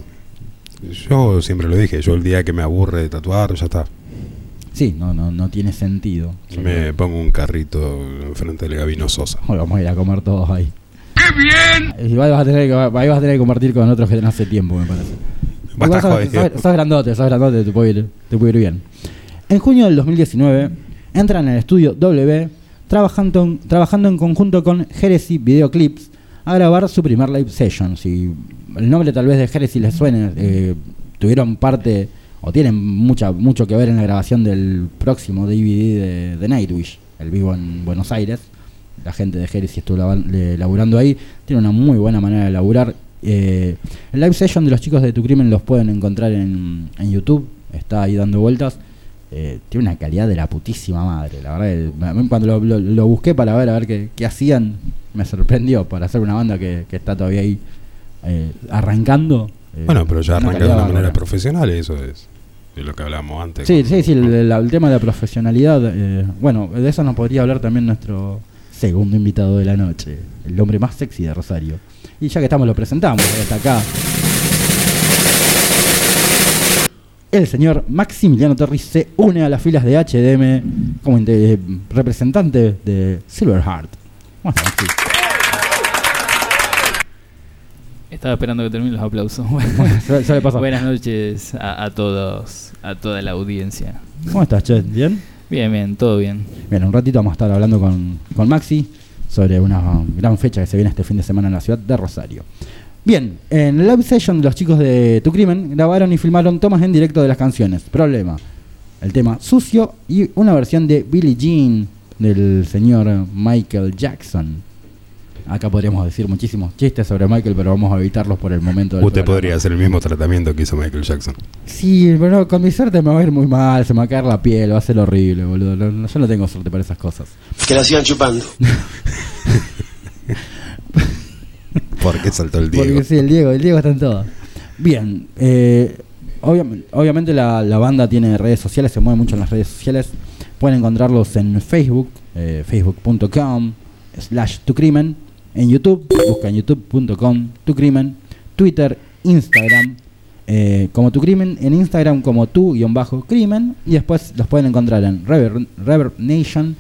Yo siempre lo dije, yo el día que me aburre de tatuar, ya está. Sí, no, no, no tiene sentido. Me pongo un carrito enfrente del Gabino Sosa. Vamos a ir a comer todos ahí. ¡Qué bien! Igual vas a tener que, ahí vas a tener que compartir con otros que no hace tiempo, me parece. Va a Igual estar sos, jodido. sos- sos grandote, sos grandote, te puede ir, te puede ir bien. En junio del 2019 entran en el estudio W trabajando, en- trabajando en conjunto con Heresy Videoclips a grabar su primer live session. Si el nombre tal vez de Heresy les suene, eh, tuvieron parte o tienen mucha, mucho que ver en la grabación del próximo DVD de, de Nightwish, el vivo en Buenos Aires. La gente de Heresy estuvo laburando ahí. Tiene una muy buena manera de laburar. Eh, el live session de los chicos de Tu Crimen los pueden encontrar en, en YouTube. Está ahí dando vueltas. Eh, tiene una calidad de la putísima madre. La verdad, que cuando lo, lo- lo busqué para ver a ver qué, qué hacían, me sorprendió para hacer una banda que, que está todavía ahí eh, arrancando. eh, Bueno, pero ya arranca de una manera profesional, eso es de lo que hablábamos antes. Sí, con- sí, sí, el, el- el tema de la profesionalidad. eh, bueno, de eso nos podría hablar también nuestro segundo invitado de la noche, el hombre más sexy de Rosario. Y ya que estamos, lo presentamos, ya está acá. El señor Maximiliano Torres se une a las filas de HDM como inte- representante de Silverheart. Estaba esperando que terminen los aplausos. Buenas noches a, a todos, a toda la audiencia. ¿Cómo estás, Che? ¿Bien? Bien, bien, todo bien. Bien, un ratito vamos a estar hablando con, con Maxi sobre una gran fecha que se viene este fin de semana en la ciudad de Rosario. Bien, en el live session los chicos de Tu Crimen grabaron y filmaron tomas en directo de las canciones. Problema, el tema Sucio y una versión de Billie Jean del señor Michael Jackson. Acá podríamos decir muchísimos chistes sobre Michael, pero vamos a evitarlos por el momento. del Usted programa. podría hacer el mismo tratamiento que hizo Michael Jackson. Sí, pero con mi suerte me va a ir muy mal, se me va a caer la piel, va a ser horrible, boludo. Yo no tengo suerte para esas cosas. Que la sigan chupando. ¿Por qué saltó el Diego? Porque sí, el Diego, el Diego está en todo. Bien, eh, obviam- obviamente la, banda tiene redes sociales, se mueve mucho en las redes sociales. Pueden encontrarlos en Facebook, eh, facebook.com slash tucrimen. En YouTube, buscan youtube.com tucrimen. Twitter, Instagram, eh, como tu crimen, en Instagram como tu-crimen. Y después los pueden encontrar en Reverb, Reverb Nation,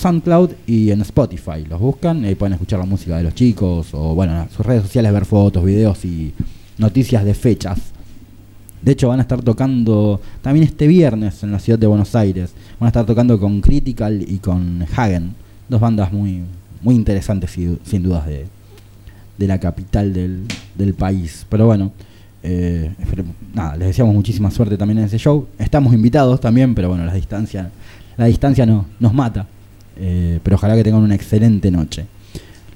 SoundCloud y en Spotify. Los buscan y pueden escuchar la música de los chicos o bueno, en sus redes sociales ver fotos, videos y noticias de fechas. De hecho van a estar tocando también este viernes en la ciudad de Buenos Aires. Van a estar tocando con Critical y con Hagen. Dos bandas muy, muy interesantes sin dudas de, de la capital del, del país. Pero bueno, eh, nada, les deseamos muchísima suerte también en ese show. Estamos invitados también, pero bueno, la distancia, la distancia no, nos mata. Eh, pero ojalá que tengan una excelente noche.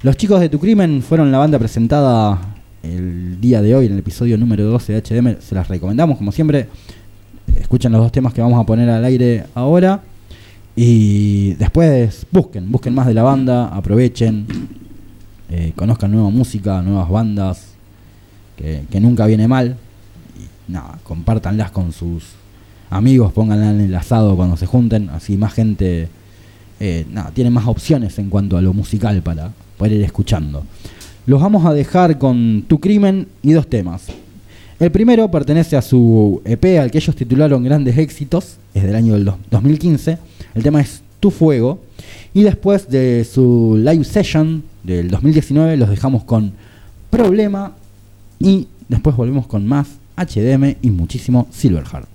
Los chicos de Tu Crimen fueron la banda presentada el día de hoy en el episodio número 12 de HDM. Se las recomendamos, como siempre. Escuchen los dos temas que vamos a poner al aire ahora. Y después busquen, busquen más de la banda, aprovechen, eh, conozcan nueva música, nuevas bandas, que, nunca viene mal. Y nada, compártanlas con sus amigos, pónganla en el asado cuando se junten, así más gente eh, nada, tiene más opciones en cuanto a lo musical para poder ir escuchando. Los vamos a dejar con Tu Crimen y dos temas. El primero pertenece a su EP al que ellos titularon Grandes Éxitos, es del año del dos- 2015. El tema es Tu Fuego. Y después de su live session del 2019 los dejamos con Problema y después volvemos con más HDM y muchísimo Silverheart.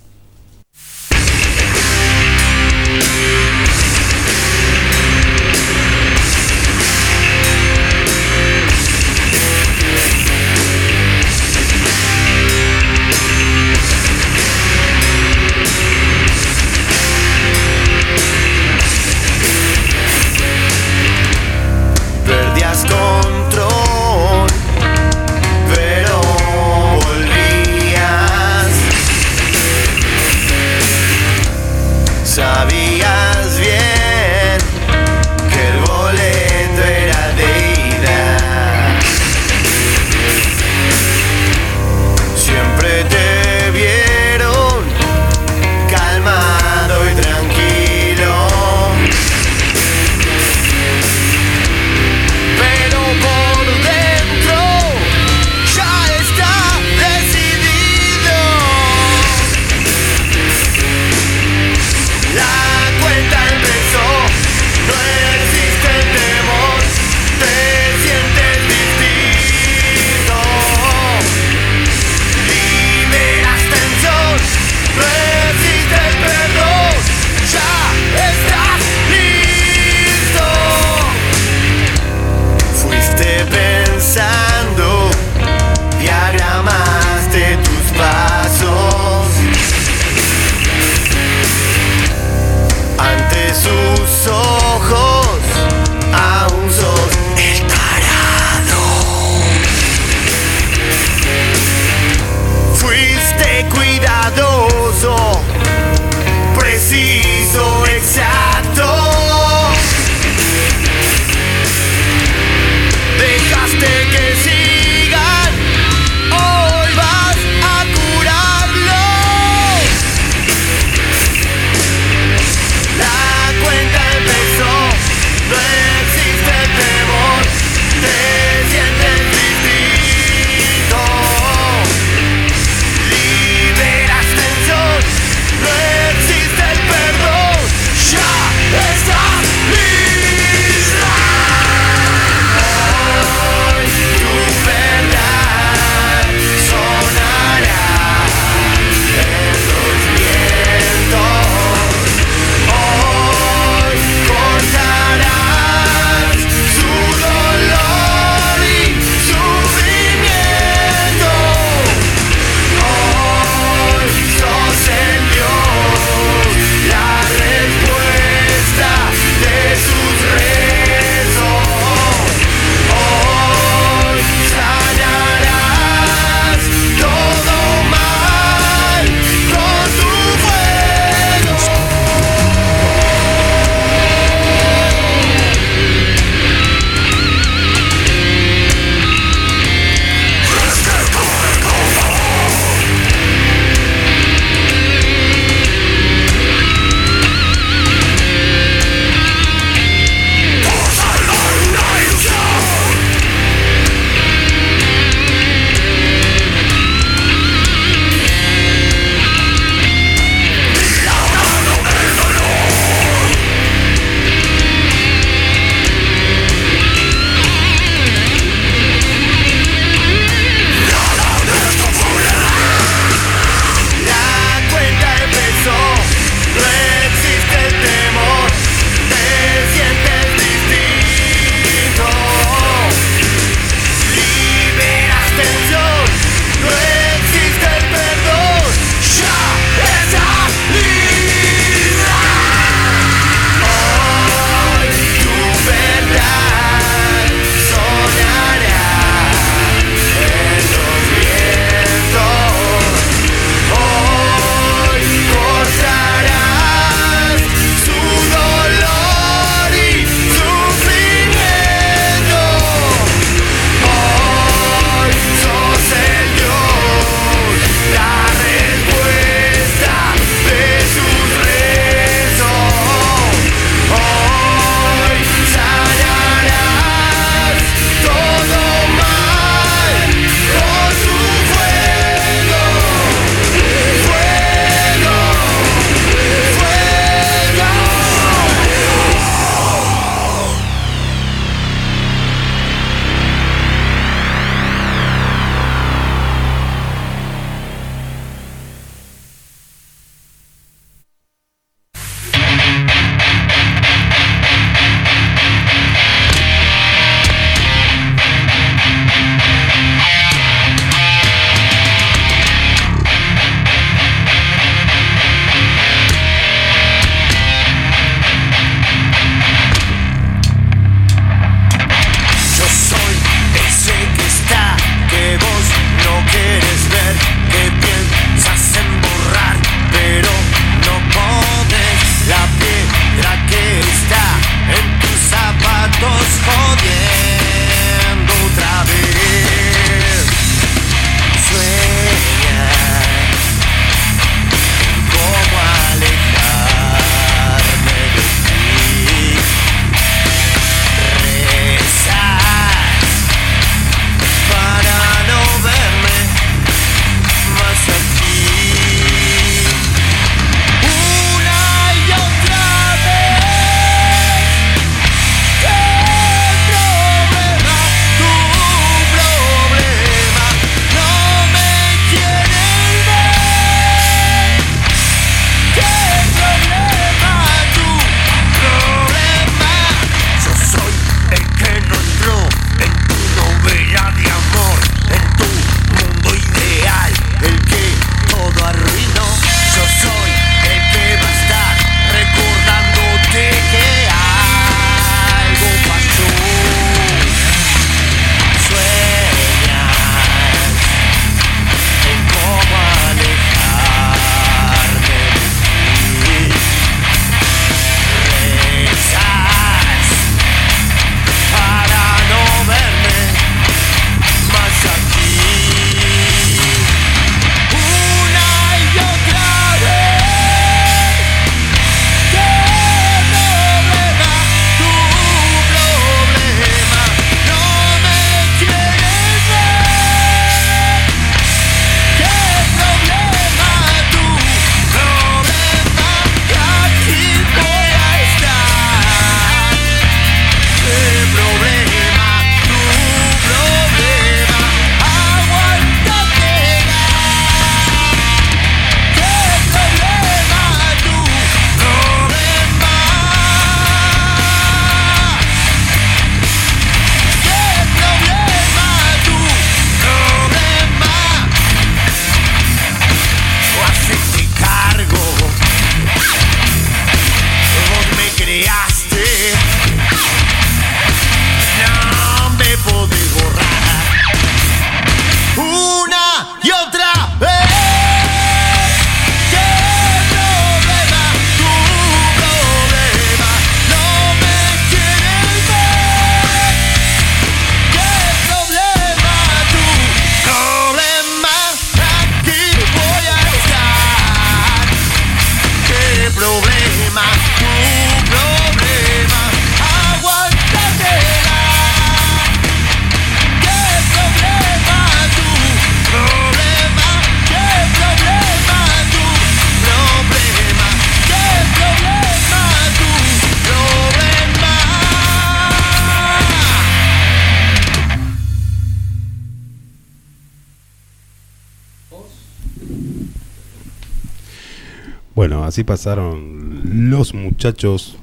Bueno, así pasaron los muchachos.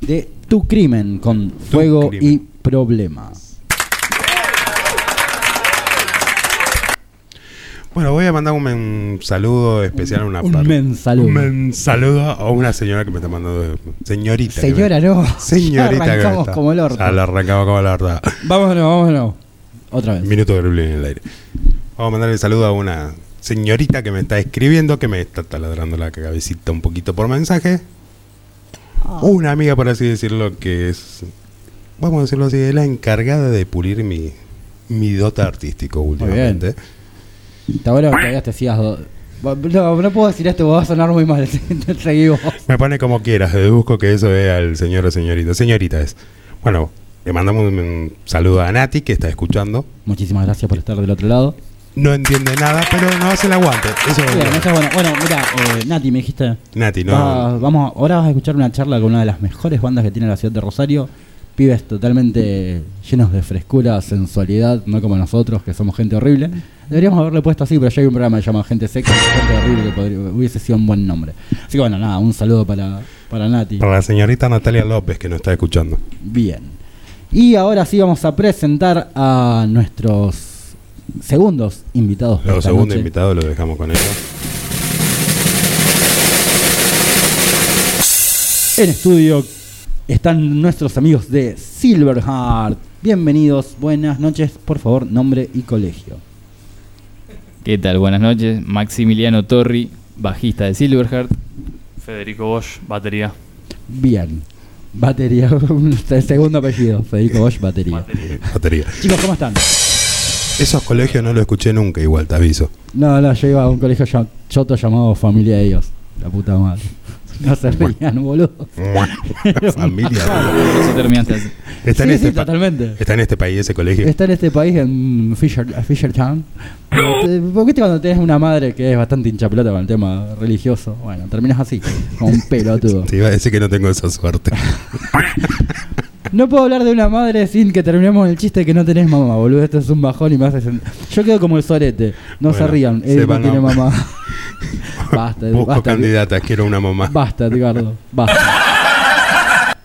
De Tu Crimen con Fuego Crimen. y Problemas. Bueno, voy a mandar un men- saludo especial a una Un men saludo. Un men saludo a una señora que me está mandando. Señorita. que me- Señora, no. Señorita Ya que arrancamos está- como el orto. Ya la arrancamos como el orto. Vámonos, vámonos. Otra vez. Minuto de en el aire. Vamos a mandarle saludo a una señorita que me está escribiendo, que me está taladrando la cabecita un poquito por mensaje. Ah. Una amiga, por así decirlo, que es, vamos a decirlo así, es la encargada de pulir mi, mi dote artístico últimamente. Está bueno que todavía te do- No, no puedo decir esto, va a sonar muy mal. Me pone como quieras, deduzco que eso es al señor o señorita. Señorita es. Bueno, le mandamos un, un saludo a Nati, que está escuchando. Muchísimas gracias por estar del otro lado. No entiende nada, pero no hace el aguante. Eso es Bien, bueno. es bueno. Bueno, mira, eh, Nati, me dijiste. Nati, no. va- vamos, ahora vas a escuchar una charla con una de las mejores bandas que tiene la ciudad de Rosario. Pibes totalmente llenos de frescura, sensualidad, no como nosotros, que somos gente horrible. Deberíamos haberle puesto así, pero ya hay un programa que se llama Gente Seca, Gente Horrible, que podría- hubiese sido un buen nombre. Así que bueno, nada, un saludo para, para Nati. Para la señorita Natalia López, que nos está escuchando. Bien. Y ahora sí vamos a presentar a nuestros segundos invitados. Los segundos invitados los dejamos con ellos. En estudio están nuestros amigos de Silverheart. Bienvenidos, buenas noches, por favor, nombre y colegio. ¿Qué tal? Buenas noches. Maximiliano Torri, bajista de Silverheart. Federico Bosch, batería. Bien. Batería, el segundo apellido, Federico Bosch, batería. Batería. Batería. Chicos, ¿cómo están? Esos colegios no los escuché nunca, igual, te aviso. No, no, yo iba a un colegio ya- choto llamado Familia de Dios. La puta madre. No se rían, boludo. Familia. Eso terminaste así. Está, en Sí, este sí, totalmente. está en este país ese colegio. Está en este país, en Fisher, Fishertown. ¿Por qué cuando tenés una madre que es bastante hinchapelota con el tema religioso? Bueno, terminas así, con un pelotudo. Te iba a decir que no tengo esa suerte. No puedo hablar de una madre sin que terminemos el chiste de que no tenés mamá, boludo. Esto es un bajón y me hace Yo quedo como el sorete. No se rían, él no tiene mamá. basta, Busco basta. candidatas, quiero una mamá. Basta, Edgardo, basta.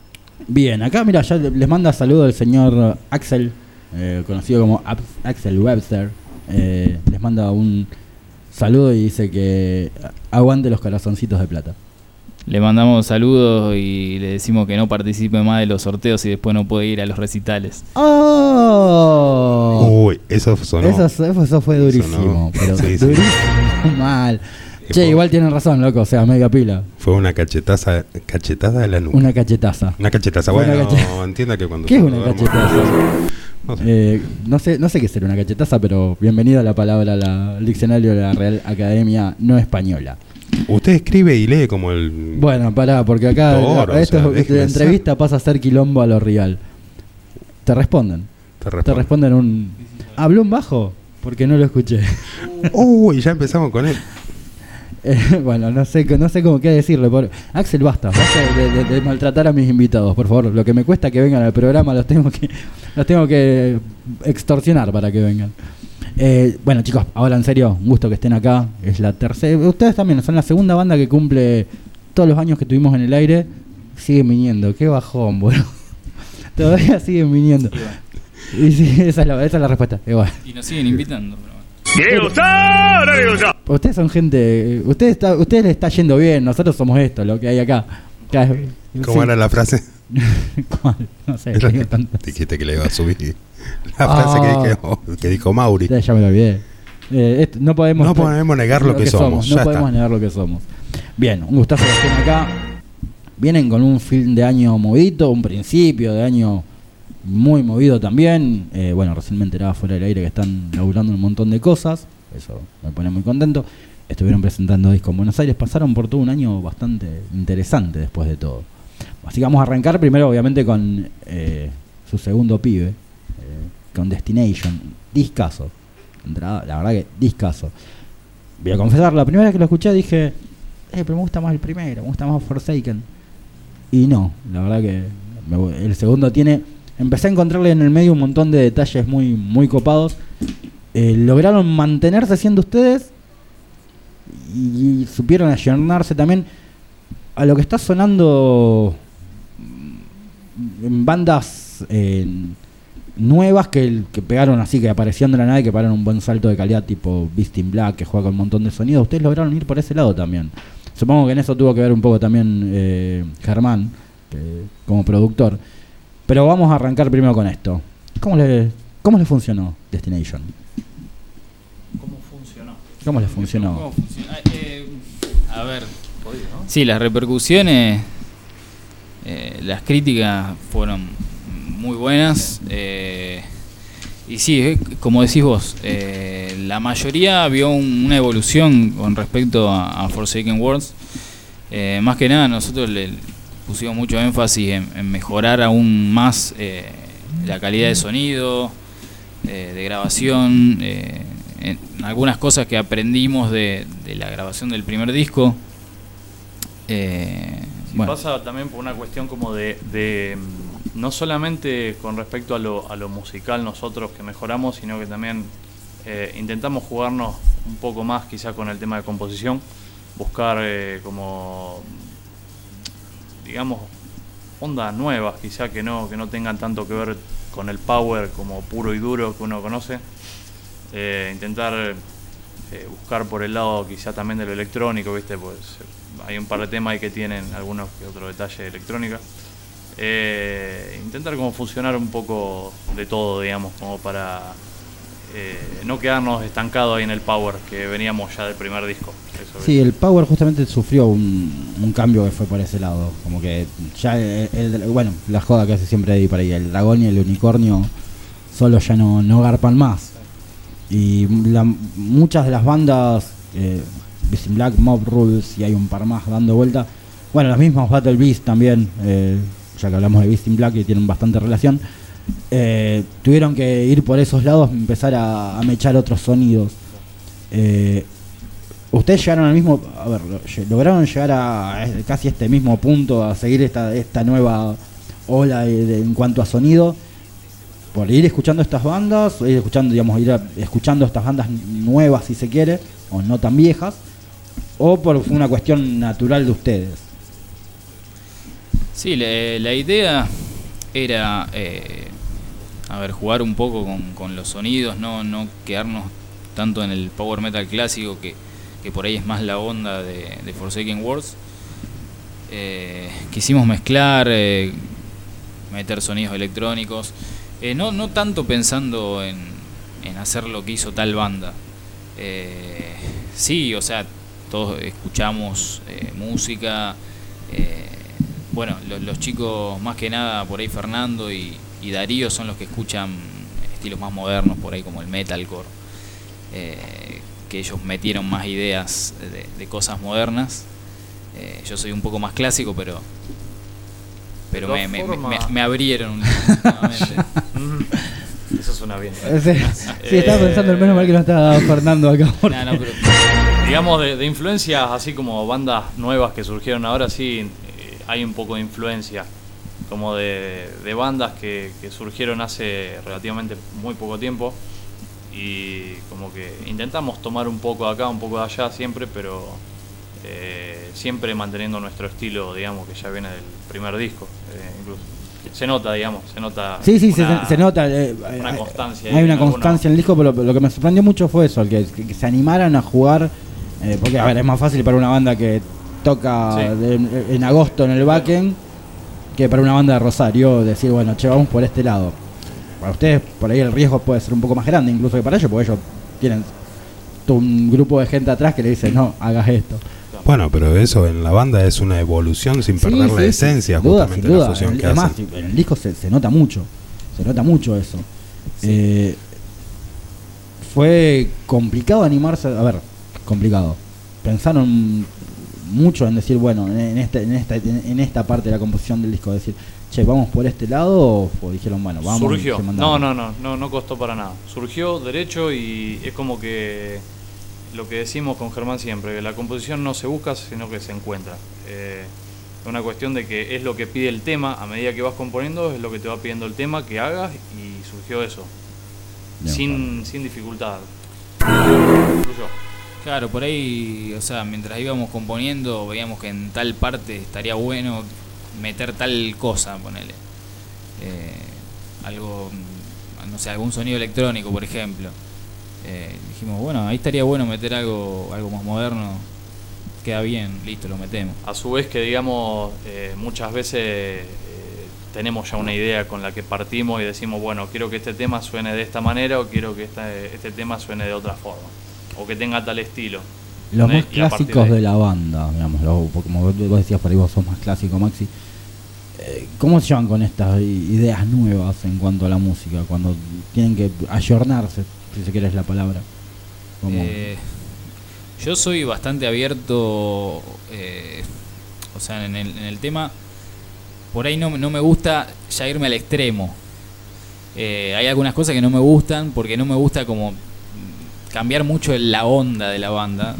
Bien, acá mira, ya les manda saludo el señor Axel, eh, conocido como Ab- Axel Webster. Eh, les manda un saludo y dice que aguante los corazoncitos de plata. Le mandamos saludos y le decimos que no participe más de los sorteos y después no puede ir a los recitales. ¡Oh! Uy, eso sonó. Eso, fue durísimo, Sonó. pero Sí, sí. durísimo mal. Che, fue- igual tienen razón, loco, o sea, media pila. Fue una cachetaza, cachetada de la nuca. Una cachetaza. Una cachetaza. Una Bueno, cache- entienda que cuando ¿Qué es una cachetaza? No sé. Eh, no sé, no sé qué será una cachetaza, pero bienvenida a la palabra la- al diccionario de la Real Academia No Española. Usted escribe y lee como el. Bueno, pará, porque acá Toro, esto o sea, la entrevista pasa a ser quilombo a lo real. Te responden. te Te responde. responden un. ¿Habló un bajo? Porque no lo escuché. Uy, ya empezamos con él. Eh, bueno, no sé, no sé cómo qué decirle. Por... Axel, basta, basta de, de- de maltratar a mis invitados, por favor. Lo que me cuesta que vengan al programa los tengo que, los tengo que extorsionar para que vengan. Eh, bueno, chicos, ahora en serio, un gusto que estén acá. Es la tercera. Ustedes también son la segunda banda que cumple todos los años que tuvimos en el aire. Siguen viniendo, qué bajón, boludo. Todavía siguen viniendo. Y sí, esa es la, esa es la respuesta. Igual. Y nos siguen invitando. pero bueno. Ustedes son gente. Ustedes, está, ustedes les está yendo bien, nosotros somos esto, lo que hay acá. Acá, ¿Cómo sí. era la frase? ¿Cuál? No sé, tantas. Dijiste que le iba a subir. La frase que, Ah. dijo, que dijo Mauri. Ya, ya me lo olvidé. Eh, esto- no podemos, No podemos negar lo que somos, No ya podemos está. negar lo que somos. Bien, un gustazo que estén acá. Vienen con un fin de año movidito, un principio de año muy movido también. Eh, bueno, recién me enteraba fuera del aire que están laburando un montón de cosas. Eso me pone muy contento. Estuvieron presentando disco en Buenos Aires. Pasaron por todo un año bastante interesante después de todo. Así que vamos a arrancar primero, obviamente, con eh, su segundo pibe, eh, con Destination. Discaso. La verdad que discaso. Voy a confesar, la primera vez que lo escuché dije, eh, pero me gusta más el primero, me gusta más Forsaken. Y no, la verdad que el segundo tiene. Empecé a encontrarle en el medio un montón de detalles muy, muy copados. Eh, lograron mantenerse siendo ustedes y supieron ayornarse también a lo que está sonando en bandas eh, nuevas que, que pegaron así, que aparecieron de la nada y que pararon un buen salto de calidad, tipo Beast in Black, que juega con un montón de sonidos. Ustedes lograron ir por ese lado también. Supongo que en eso tuvo que ver un poco también eh, Germán, que- como productor. Pero vamos a arrancar primero con esto. ¿Cómo le, cómo le funcionó Destination? ¿Cómo funcionó? ¿Cómo le funcionó? ¿Cómo funciona? Eh, a ver, sí, las repercusiones, eh, las críticas fueron muy buenas. eh, y sí, eh, como decís vos, la mayoría vio un- una evolución con respecto a, a Forsaken Worlds. Más que nada, nosotros le pusimos mucho énfasis en, mejorar aún más la calidad de sonido, de grabación, en algunas cosas que aprendimos de la grabación del primer disco. Eh, Sí, bueno, Pasa también por una cuestión como de, de, mm, no solamente con respecto a lo, a lo musical nosotros que mejoramos, sino que también eh, intentamos jugarnos un poco más quizá con el tema de composición, buscar eh, como, digamos, ondas nuevas quizá que no, que no tengan tanto que ver con el power como puro y duro que uno conoce. Eh, intentar buscar por el lado quizá también de lo electrónico, ¿viste? Pues hay un par de temas ahí que tienen algunos que otros detalles de electrónica. Eh, intentar como funcionar un poco de todo, digamos, como para eh, no quedarnos estancados ahí en el power que veníamos ya del primer disco. Eso Sí, es. el Power justamente sufrió un, un cambio que fue por ese lado. Como que ya, el, el- bueno, la joda que hace siempre Eddie para ahí, el dragón y el unicornio solo ya no, no garpan más. Y la- muchas de las bandas, eh, Black, Mob Rules y hay un par más dando vuelta. Bueno, las mismas Battle Beast también, eh, ya que hablamos de Beast in Black y tienen bastante relación. eh, tuvieron que ir por esos lados, empezar a, a mechar otros sonidos. Eh, ustedes llegaron al mismo, a ver, lograron llegar a, a casi este mismo punto, a seguir esta, nueva ola en cuanto a sonido, por ir escuchando estas bandas, ir escuchando, digamos, ir escuchando estas bandas nuevas si se quiere, o no tan viejas, o por una cuestión natural de ustedes. Sí, la, idea era, eh, a ver, jugar un poco con, con los sonidos, no, no quedarnos tanto en el power metal clásico que, que por ahí es más la onda de, Forsaken Worlds. Eh, quisimos mezclar, eh, meter sonidos electrónicos, no, no tanto pensando en, en hacer lo que hizo tal banda. Sí, o sea, todos escuchamos eh, música. eh, bueno, lo- los, chicos, más que nada, por ahí Fernando y, y Darío son los que escuchan estilos más modernos, por ahí como el metalcore. eh, que ellos metieron más ideas de, de cosas modernas. Eh, yo soy un poco más clásico, pero pero me, me- me- me abrieron Eso suena bien. Sí, sí, estaba pensando, el menos mal que no estaba Fernando acá. porque- No, no, pero- Digamos, de, de influencias, así como bandas nuevas que surgieron ahora, sí, eh, hay un poco de influencia. Como de, de bandas que, que surgieron hace relativamente muy poco tiempo. Y como que intentamos tomar un poco de acá, un poco de allá siempre, pero eh, siempre manteniendo nuestro estilo, digamos, que ya viene del primer disco. eh, incluso. Se nota, digamos, se nota. Sí, sí, se- una- se, nota. eh, una constancia Hay una constancia en el disco, pero lo, lo que me sorprendió mucho fue eso, el que, que se animaran a jugar. Eh, porque, a ver, es más fácil para una banda que toca Sí. de- en agosto en el backend que para una banda de Rosario decir, bueno, che, vamos por este lado. Para ustedes, por ahí el riesgo puede ser un poco más grande, incluso que para ellos, porque ellos tienen todo un grupo de gente atrás que le dice, no, hagas esto. Bueno, pero eso en la banda es una evolución sin Sí, perder la sí, esencia, sin duda, justamente sin la duda. fusión En- que además, hacen. en el disco se, se nota mucho, se nota mucho eso. Eh, fue complicado animarse, a ver, complicado. Pensaron mucho en decir, bueno, en esta, en esta, en esta parte de la composición del disco, decir, che, vamos por este lado, o, o dijeron, bueno, vamos. y Surgió. No, no, no, no, no costó para nada. Surgió derecho y es como que lo que decimos con Germán siempre, que la composición no se busca, sino que se encuentra. Eh, es una cuestión de que es lo que pide el tema, a medida que vas componiendo, es lo que te va pidiendo el tema que hagas y surgió eso. Bien, sin, sin dificultad. Claro, por ahí, o sea, mientras íbamos componiendo, veíamos que en tal parte estaría bueno meter tal cosa, ponele. Eh, algo, mm, no sé, algún sonido electrónico, por ejemplo. Eh, dijimos, bueno, ahí estaría bueno meter algo, algo más moderno. Queda bien, listo, lo metemos. A su vez que digamos, eh, muchas veces eh, tenemos ya una idea con la que partimos y decimos, bueno, quiero que este tema suene de esta manera o quiero que esta- este tema suene de otra forma. O que tenga tal estilo. Los ¿entendés? más clásicos de la banda, digamos, los- como vos decías por ahí vos sos más clásico, Maxi. eh, ¿Cómo se llevan con estas ideas nuevas en cuanto a la música? Cuando tienen que ayornarse, si se quiere es la palabra. Eh, yo soy bastante abierto, eh, o sea, en el, en el tema, por ahí no, no me gusta ya irme al extremo. Eh, hay algunas cosas que no me gustan porque no me gusta como cambiar mucho la onda de la banda.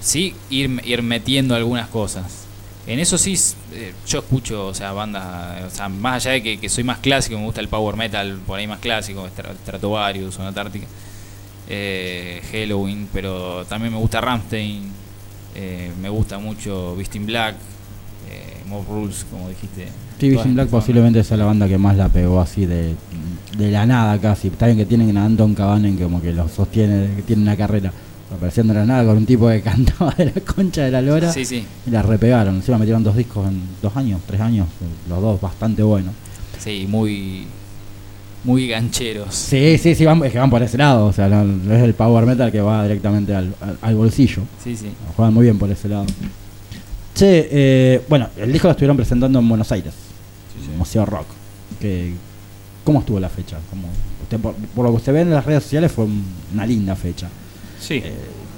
Sí, ir, ir metiendo algunas cosas. En eso sí, eh, yo escucho, o sea, bandas, o sea, más allá de que, soy más clásico, me gusta el power metal por ahí más clásico, Strat- Stratovarius, Sonata Ártica eh, Halloween, pero también me gusta Ramstein, eh, me gusta mucho Beast in Black, eh, Mob Rules, como dijiste. Sí, Todas Vision Black posiblemente sea la banda que más la pegó así de, de la nada casi. Está bien que tienen a Anton Cabanen que como que lo sostiene, que tiene una carrera apareciendo de la nada con un tipo que cantaba de la concha de la lora. Sí, sí, Y la repegaron. Encima metieron dos discos en dos años, tres años. Los dos bastante buenos. sí, muy, muy gancheros. Sí, sí, sí, van, es que van por ese lado. O sea, no, no es el power metal que va directamente al, al- al bolsillo. Sí, sí. Juegan muy bien por ese lado. Che, eh, bueno, el disco lo estuvieron presentando en Buenos Aires. Museo Rock. Que, ¿Cómo estuvo la fecha? ¿Cómo- usted, por, por lo que usted ve en las redes sociales fue un- una linda fecha. Sí, Eh,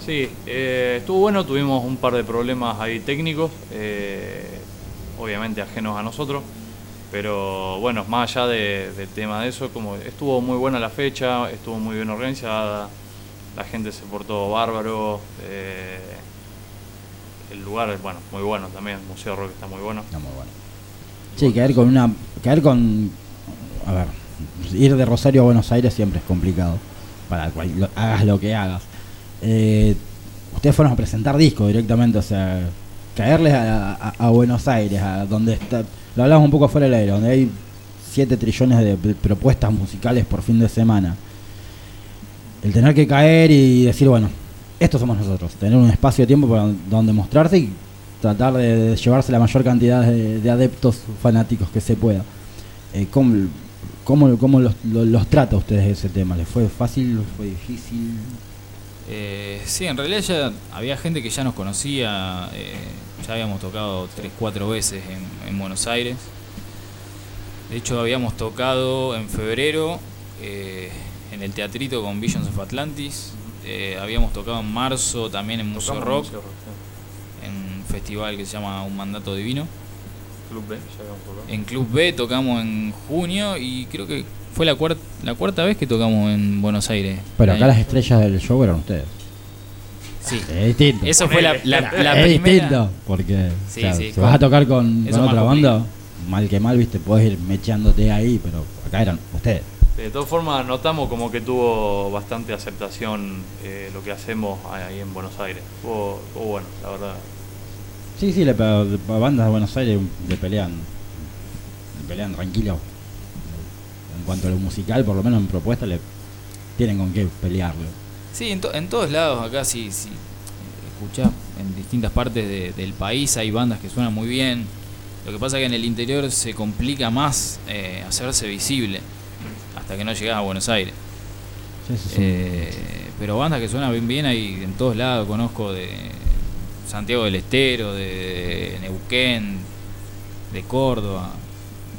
sí, eh, estuvo bueno, tuvimos un par de problemas ahí técnicos, eh, obviamente ajenos a nosotros, pero bueno, más allá de- del tema de eso, como estuvo muy buena la fecha, estuvo muy bien organizada, la gente se portó bárbaro, eh, el lugar es bueno, muy bueno también, el Museo Rock está muy bueno. No, muy bueno. Sí, caer con una. Caer con. A ver, ir de Rosario a Buenos Aires siempre es complicado. Para cual- lo- hagas lo que hagas. Eh, ustedes fueron a presentar discos directamente, o sea, caerles a, a- a Buenos Aires, a donde está. Lo hablamos un poco fuera del aire, donde hay 7 trillones de, de propuestas musicales por fin de semana. El tener que caer y decir, bueno, estos somos nosotros. Tener un espacio de tiempo para donde mostrarse y tratar de, de llevarse la mayor cantidad de, de adeptos fanáticos que se pueda. Eh, ¿Cómo, cómo, cómo los, los, los trata ustedes ese tema? ¿Les fue fácil? ¿Les fue difícil? Eh, sí, en realidad ya había gente que ya nos conocía, eh, ya habíamos tocado 3-4 veces en, en Buenos Aires. De hecho, habíamos tocado en febrero eh, en el teatrito con Visions of Atlantis. Eh, habíamos tocado en marzo también en Museo en Rock, Museo. Festival que se llama Un Mandato Divino. Club B, ya. En Club B tocamos en junio y creo que fue la, cuarta la cuarta vez que tocamos en Buenos Aires. Pero acá año- las estrellas del show eran ustedes. Sí, Es distinto. eso fue la, la, la es primera. distinto, porque Sí, o sea, sí, si con- vas a tocar con, otra complicado. banda, mal que mal, viste, podés ir mechándote ahí, pero acá eran ustedes. De todas formas, notamos como que tuvo bastante aceptación eh, lo que hacemos ahí en Buenos Aires. Estuvo bueno, la verdad. Sí, sí, le, pe- a bandas de Buenos Aires le pelean, le pelean tranquilo. En cuanto a lo musical, por lo menos en propuesta, le tienen con qué pelearlo. Sí, en, to- en todos lados acá sí, sí. Escuchás en distintas partes de- del país hay bandas que suenan muy bien. Lo que pasa es que en el interior se complica más eh, hacerse visible hasta que no llegás a Buenos Aires. Sí, un- Eh, pero bandas que suenan bien bien hay en todos lados. Conozco de Santiago del Estero, de Neuquén, de Córdoba.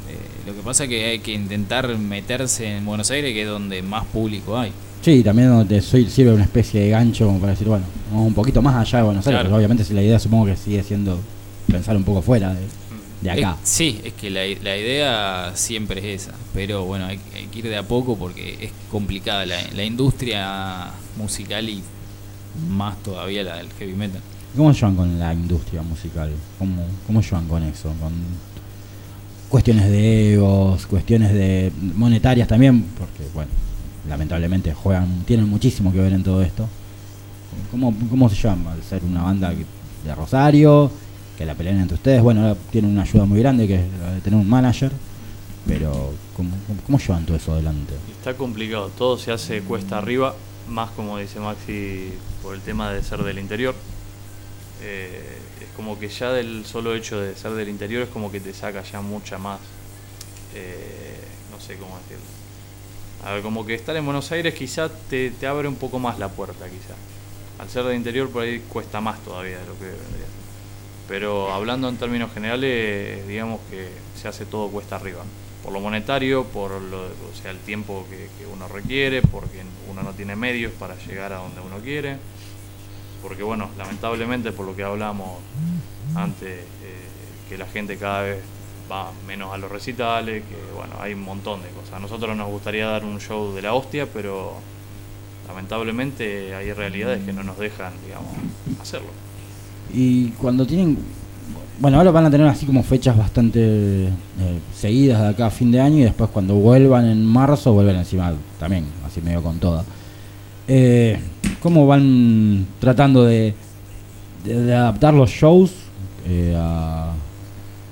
Eh, lo que pasa es que hay que intentar meterse en Buenos Aires, que es donde más público hay. Sí, también donde soy- sirve una especie de gancho como para decir, bueno, vamos un poquito más allá de Buenos Aires, Claro. pero obviamente si la idea supongo que sigue siendo pensar un poco fuera de, de acá. Es- sí, es que la, la idea siempre es esa, pero bueno, hay, hay que ir de a poco porque es complicada la, la industria musical y más todavía la del heavy metal. ¿Cómo llevan con la industria musical? ¿Cómo, cómo llevan con eso? Con cuestiones de egos, cuestiones de monetarias también, porque bueno, lamentablemente juegan, tienen muchísimo que ver en todo esto. ¿Cómo, cómo se llama? Al ser una banda de Rosario, que la pelean entre ustedes. Bueno, ahora tienen una ayuda muy grande que es la de tener un manager. Pero, ¿cómo, cómo, cómo llevan todo eso adelante? Está complicado, todo se hace cuesta arriba, más como dice Maxi, por el tema de ser del interior. Eh, es como que ya del solo hecho de ser del interior es como que te saca ya mucha más, eh, no sé cómo decirlo. A ver, como que estar en Buenos Aires quizá te, te abre un poco más la puerta, quizá. Al ser del interior por ahí cuesta más todavía de lo que vendría. Pero hablando en términos generales, digamos que se hace todo cuesta arriba. Por lo monetario, por lo, o sea, el tiempo que uno requiere, porque uno no tiene medios para llegar a donde uno quiere. Porque bueno, lamentablemente por lo que hablamos antes, eh, que la gente cada vez va menos a los recitales, que bueno, hay un montón de cosas. A nosotros nos gustaría dar un show de la hostia, pero lamentablemente hay realidades que no nos dejan, digamos, hacerlo. Y cuando tienen. Bueno, ahora van a tener así como fechas bastante eh, seguidas de acá a fin de año y después cuando vuelvan en marzo vuelven encima también, así medio con toda. Eh, ¿Cómo van tratando de, de- adaptar los shows eh, a,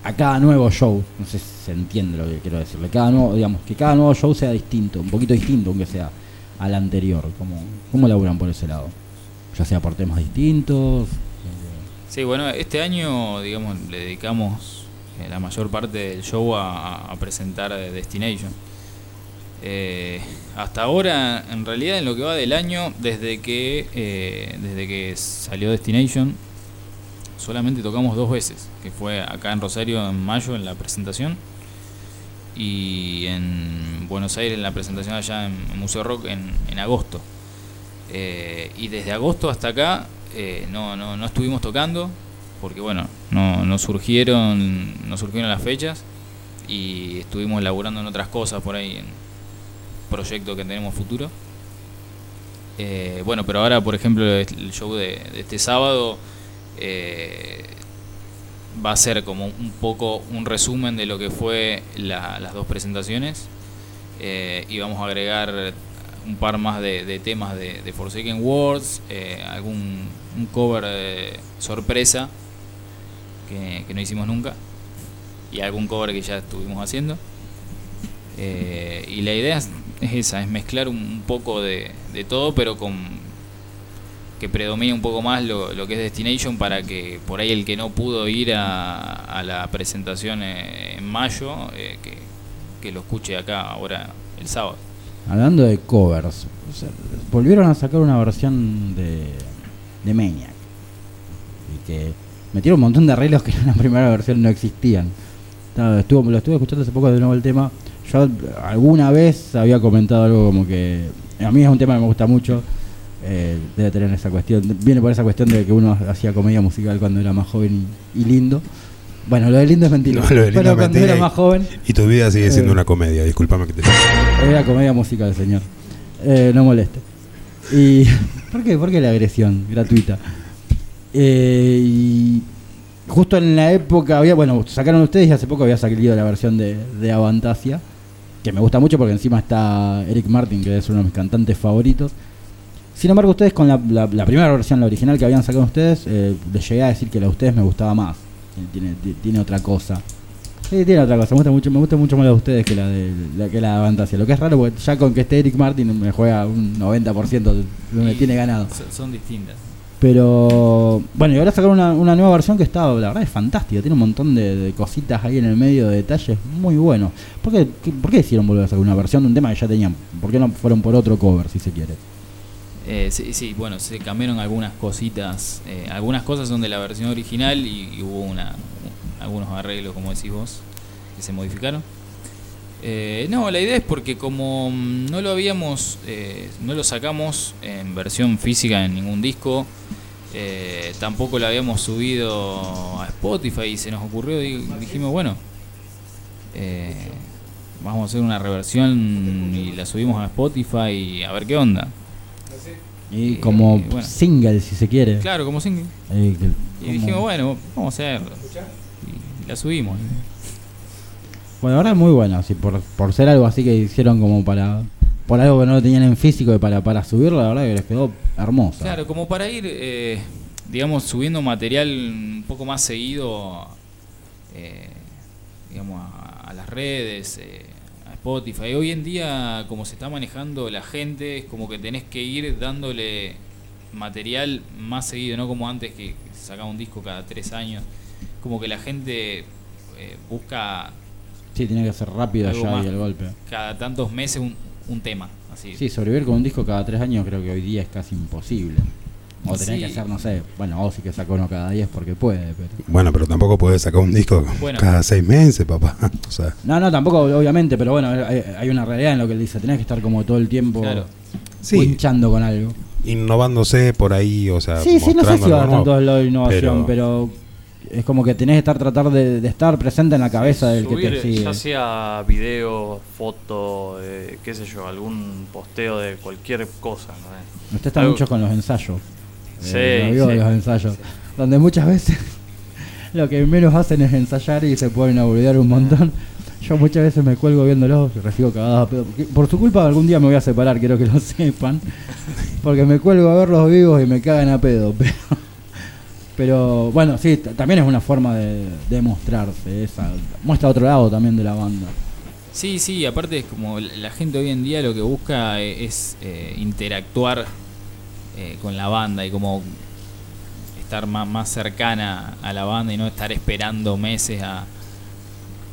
a cada nuevo show? No sé si se entiende lo que quiero decirle. Cada nuevo, digamos, que cada nuevo show sea distinto, un poquito distinto aunque sea al anterior. ¿Cómo, cómo laburan por ese lado? Ya sea por temas distintos. Sí, bueno, este año, digamos, le dedicamos eh, la mayor parte del show a, a presentar eh, Destination. Eh, hasta ahora, en realidad, en lo que va del año, desde que eh, desde que salió Destination, solamente tocamos dos veces, que fue acá en Rosario en mayo en la presentación y en Buenos Aires en la presentación allá en, Museo Rock en, en agosto. Eh, y desde agosto hasta acá eh, no, no, no estuvimos tocando porque bueno, no, no surgieron, no surgieron las fechas y estuvimos laburando en otras cosas por ahí, en proyectos que tenemos futuro. Eh, bueno, pero ahora, por ejemplo, el show de, este sábado eh, va a ser como un poco un resumen de lo que fue la- las dos presentaciones eh, y vamos a agregar un par más de, temas de, de Forsaken Words, algún un cover sorpresa que, no hicimos nunca y algún cover que ya estuvimos haciendo. Y la idea es, es esa, es mezclar un, poco de, de todo, pero con que predomine un poco más lo, lo que es Destination para que por ahí el que no pudo ir a, a la presentación eh, en mayo, eh, que, que lo escuche acá ahora el sábado. Hablando de covers, volvieron a sacar una versión de, de Maniac. Y que metieron un montón de arreglos que en la primera versión no existían. Estuvo, lo estuve escuchando hace poco de nuevo el tema. Yo alguna vez había comentado algo como que a mí es un tema que me gusta mucho. eh, debe tener esa cuestión, viene por esa cuestión de que uno hacía comedia musical cuando era más joven y, y lindo. Bueno, lo de lindo es mentira. No, lo de lindo pero es cuando era más joven Y tu vida sigue siendo Eh. una comedia, discúlpame que te era comedia musical, señor. Eh, no moleste. Y, ¿Por qué? ¿Por qué la agresión gratuita? Eh, y justo en la época había, bueno, sacaron ustedes y hace poco había salido la versión de, de Avantasia, que me gusta mucho porque encima está Eric Martin, que es uno de mis cantantes favoritos. Sin embargo, ustedes con la, la- la primera versión, la original que habían sacado ustedes, eh, les llegué a decir que la de ustedes me gustaba más. Tiene, tiene- tiene otra cosa. Sí, tiene otra cosa. Me gusta mucho, me gusta mucho más la de ustedes que la de la que la de Avantasia. Lo que es raro porque ya con que esté Eric Martin me juega un 90% de me tiene ganado. Son distintas. Pero bueno, y ahora sacaron una, una nueva versión que está, la verdad es fantástica, tiene un montón de, cositas ahí en el medio, de detalles muy buenos. ¿Por qué, qué- ¿Por qué decidieron volver a sacar una versión de un tema que ya tenían? ¿Por qué no fueron por otro cover, si se quiere? Eh, sí, sí, bueno, se cambiaron algunas cositas. eh, algunas cosas son de la versión original y, y hubo una, algunos arreglos, como decís vos, que se modificaron. Eh, no, la idea es porque como mm, no lo habíamos, eh, no lo sacamos en versión física en ningún disco, eh, tampoco lo habíamos subido a Spotify y se nos ocurrió, y dijimos, bueno, eh, vamos a hacer una reversión y la subimos a Spotify y a ver qué onda. Y Eh, como bueno. single, si se quiere. Claro, como single. Eh, Y como- dijimos, bueno, vamos a hacerlo. Y la subimos. Bueno, la verdad es muy bueno, así, por, por ser algo así que hicieron como para, por algo que no lo tenían en físico y para, para subirlo, la verdad que les quedó hermosa. Claro, como para ir, eh, digamos, subiendo material un poco más seguido, eh, digamos, a, a las redes, eh, a Spotify. Hoy en día, como se está manejando la gente, es como que tenés que ir dándole material más seguido, no como antes que sacaba un disco cada tres años. Como que la gente eh, busca Sí, tiene que ser rápido Algo allá más. y el golpe. cada tantos meses un, un tema. Así. Sí, sobrevivir con un disco cada tres años creo que hoy día es casi imposible. O tenés Sí. que hacer, no sé, bueno, Ozzy que sacó uno cada diez porque puede, pero... Bueno, pero tampoco puedes sacar un disco Bueno. cada seis meses, papá. O sea, No, no, tampoco, obviamente, pero bueno, hay, hay una realidad en lo que él dice, tenés que estar como todo el tiempo Claro. sí, winchando con algo. innovándose por ahí, o sea, Sí, sí, no sé si va algo tanto nuevo. de la innovación, pero, es como que tenés que estar tratar de, de estar presente en la cabeza del que te sigue. Ya sea video, foto, eh, qué sé yo, algún posteo de cualquier cosa. ¿no? Usted está Algo- mucho con los ensayos. Sí, Eh, lo sí. los ensayos. Donde muchas veces lo que menos hacen es ensayar y se ponen a boludear un montón. Yo muchas veces me cuelgo viéndolos recibo cagadas a pedo. Porque Por su culpa algún día me voy a separar, quiero que lo sepan. Porque me cuelgo a verlos vivos y me cagan a pedo. Pero, pero bueno, sí, también es una forma de, de mostrarse. Esa, muestra otro lado también de la banda. Sí, sí, aparte es como la gente hoy en día lo que busca e- es eh, interactuar eh, con la banda y como estar más, más cercana a la banda y no estar esperando meses a,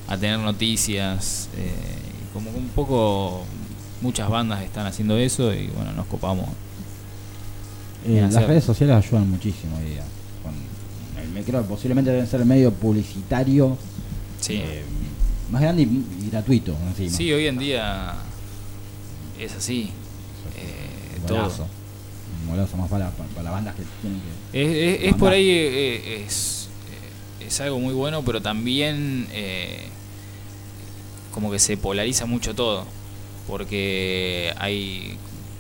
a tener noticias. eh, como un poco muchas bandas están haciendo eso y bueno, nos copamos. Eh, las hacer. redes sociales ayudan muchísimo hoy día. Creo que posiblemente deben ser el medio publicitario Sí, eh, más grande y, y gratuito encima. sí hoy en día es así. eh, todo. Golazo. Un golazo más para, las bandas que tienen que. Es, es- es por ahí, eh, es, eh, es algo muy bueno, pero también como que se polariza mucho todo, porque hay,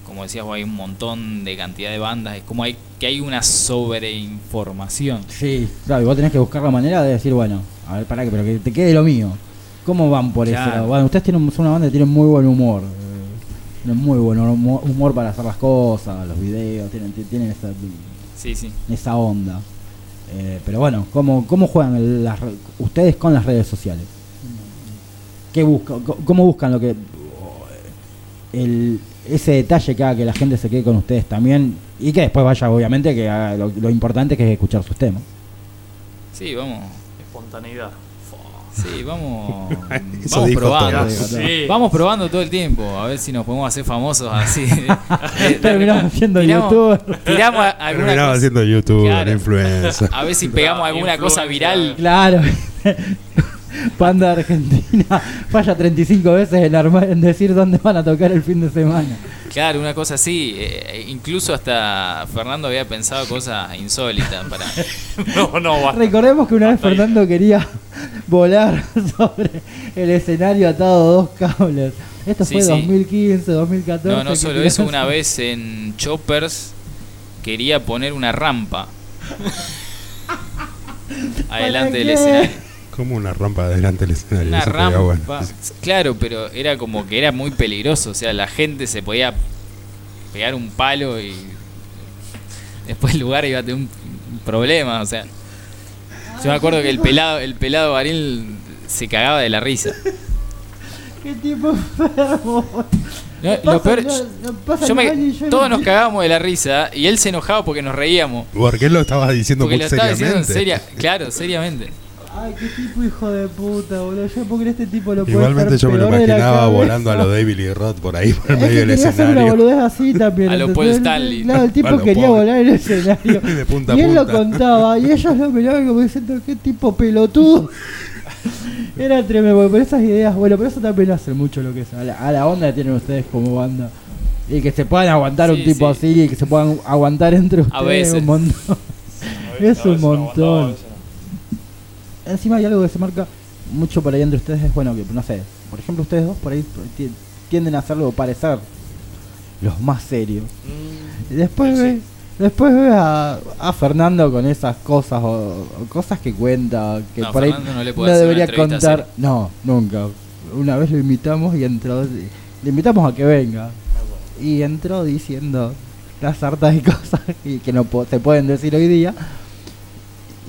como decías, hay un montón de cantidad de bandas, es como hay, que hay una sobreinformación. Sí, claro, y vos tenés que buscar la manera de decir, bueno, a ver, pará, que, pero que te quede lo mío. ¿Cómo van por Claro. ese lado? Bueno, ustedes tienen, son una banda que tiene muy buen humor. eh, Tienen muy buen humo- humor para hacer las cosas, los videos, tienen, tienen esa, Sí, sí. esa onda. Eh, pero bueno, ¿cómo, cómo juegan el- las re- ustedes con las redes sociales? ¿Qué buscan? ¿Cómo buscan lo que el, ese detalle que haga que la gente se quede con ustedes también y que después vaya, obviamente, que haga lo, lo importante que es escuchar sus temas? Sí, vamos. Espontaneidad. Sí, vamos. Eso vamos probando. todo. Sí. Vamos probando todo el tiempo, a ver si nos podemos hacer famosos así. Eh, Terminamos siendo tiramos- youtuber. Tiramos a- alguna Terminaba cosa- siendo youtuber, Claro. influencer. A ver si pegamos alguna cosa viral. Claro. Panda Argentina falla 35 veces en, armar- en decir dónde van a tocar el fin de semana. Claro, una cosa así. eh, incluso hasta Fernando había pensado cosas insólitas para. No, no, basta. Recordemos que una vez. Fernando quería volar sobre el escenario atado a dos cables. Esto Sí, fue sí. 2015, 2014. No, no solo eso, una vez en Choppers quería poner una rampa adelante del escenario. Como una rampa delante del escenario. Una eso estaría rampa. bueno. Claro, pero era como que era muy peligroso. O sea, la gente se podía pegar un palo y después el lugar iba a tener un problema. O sea, yo me acuerdo que el pelado, el pelado Baril se cagaba de la risa. ¿Qué tipo enfermo? No, Pasa- lo peor, no- no pasa yo me- yo todos nos cagábamos de la risa y él se enojaba porque nos reíamos. Porque él lo estaba diciendo Porque muy lo estaba diciendo en seriamente. seria, claro, seriamente. Ay, qué tipo hijo de puta, boludo. Yo puedo creer este tipo lo puede Igualmente yo me lo imaginaba volando a lo David Lee Roth por ahí, por el Es que medio del quería hacer una escenario. boludez así también. A lo. Paul Stanley. Claro, el tipo A quería volar en el escenario. De punta a y él lo contaba. Y ellos lo miraban como diciendo, qué tipo pelotudo. Era tremendo, pero esas ideas, bueno, pero eso también hace mucho lo que es, a la, a la onda que tienen ustedes como banda. Y que se puedan aguantar un tipo sí. así y que se puedan aguantar entre ustedes veces. un montón. Es un montón. Encima hay algo que se marca mucho por ahí entre ustedes, es bueno que, no sé, por ejemplo ustedes dos por ahí ti- tienden a hacerlo parecer los más serios. Y después sí. ves, después ves a, a Fernando con esas cosas o, o cosas que cuenta que No, por ahí no le puede debería contar. No, nunca. Una vez lo invitamos y entró, le invitamos a que venga. y entró diciendo las hartas de cosas y que no po- se pueden decir hoy día.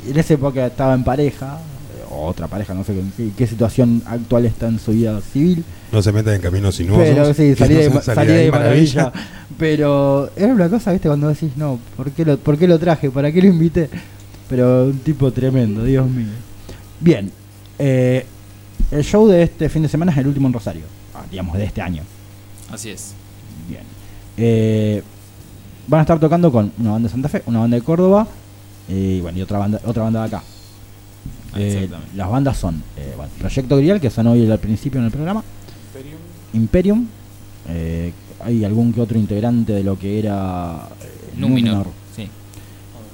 En esa época estaba en pareja, eh, o otra pareja, no sé en qué, qué situación actual está en su vida civil. No se metan en caminos sinuosos. Pero sí, salí no de, salí de maravilla. Pero era una cosa, viste, cuando decís, no, ¿por qué, lo, ¿por qué lo traje? ¿Para qué lo invité? Pero un tipo tremendo, Dios mío. Bien, eh, el show de este fin de semana es el último en Rosario, ah, digamos, de este año. Así es. Bien. Eh, van a estar tocando con una banda de Santa Fe, una banda de Córdoba y bueno, y otra banda, otra banda de acá. Eh, Exactamente. las bandas son eh, bueno, Proyecto Grial, que sonó hoy al principio en el programa, Imperium, eh, hay algún que otro integrante de lo que era eh, Numenor. Sí.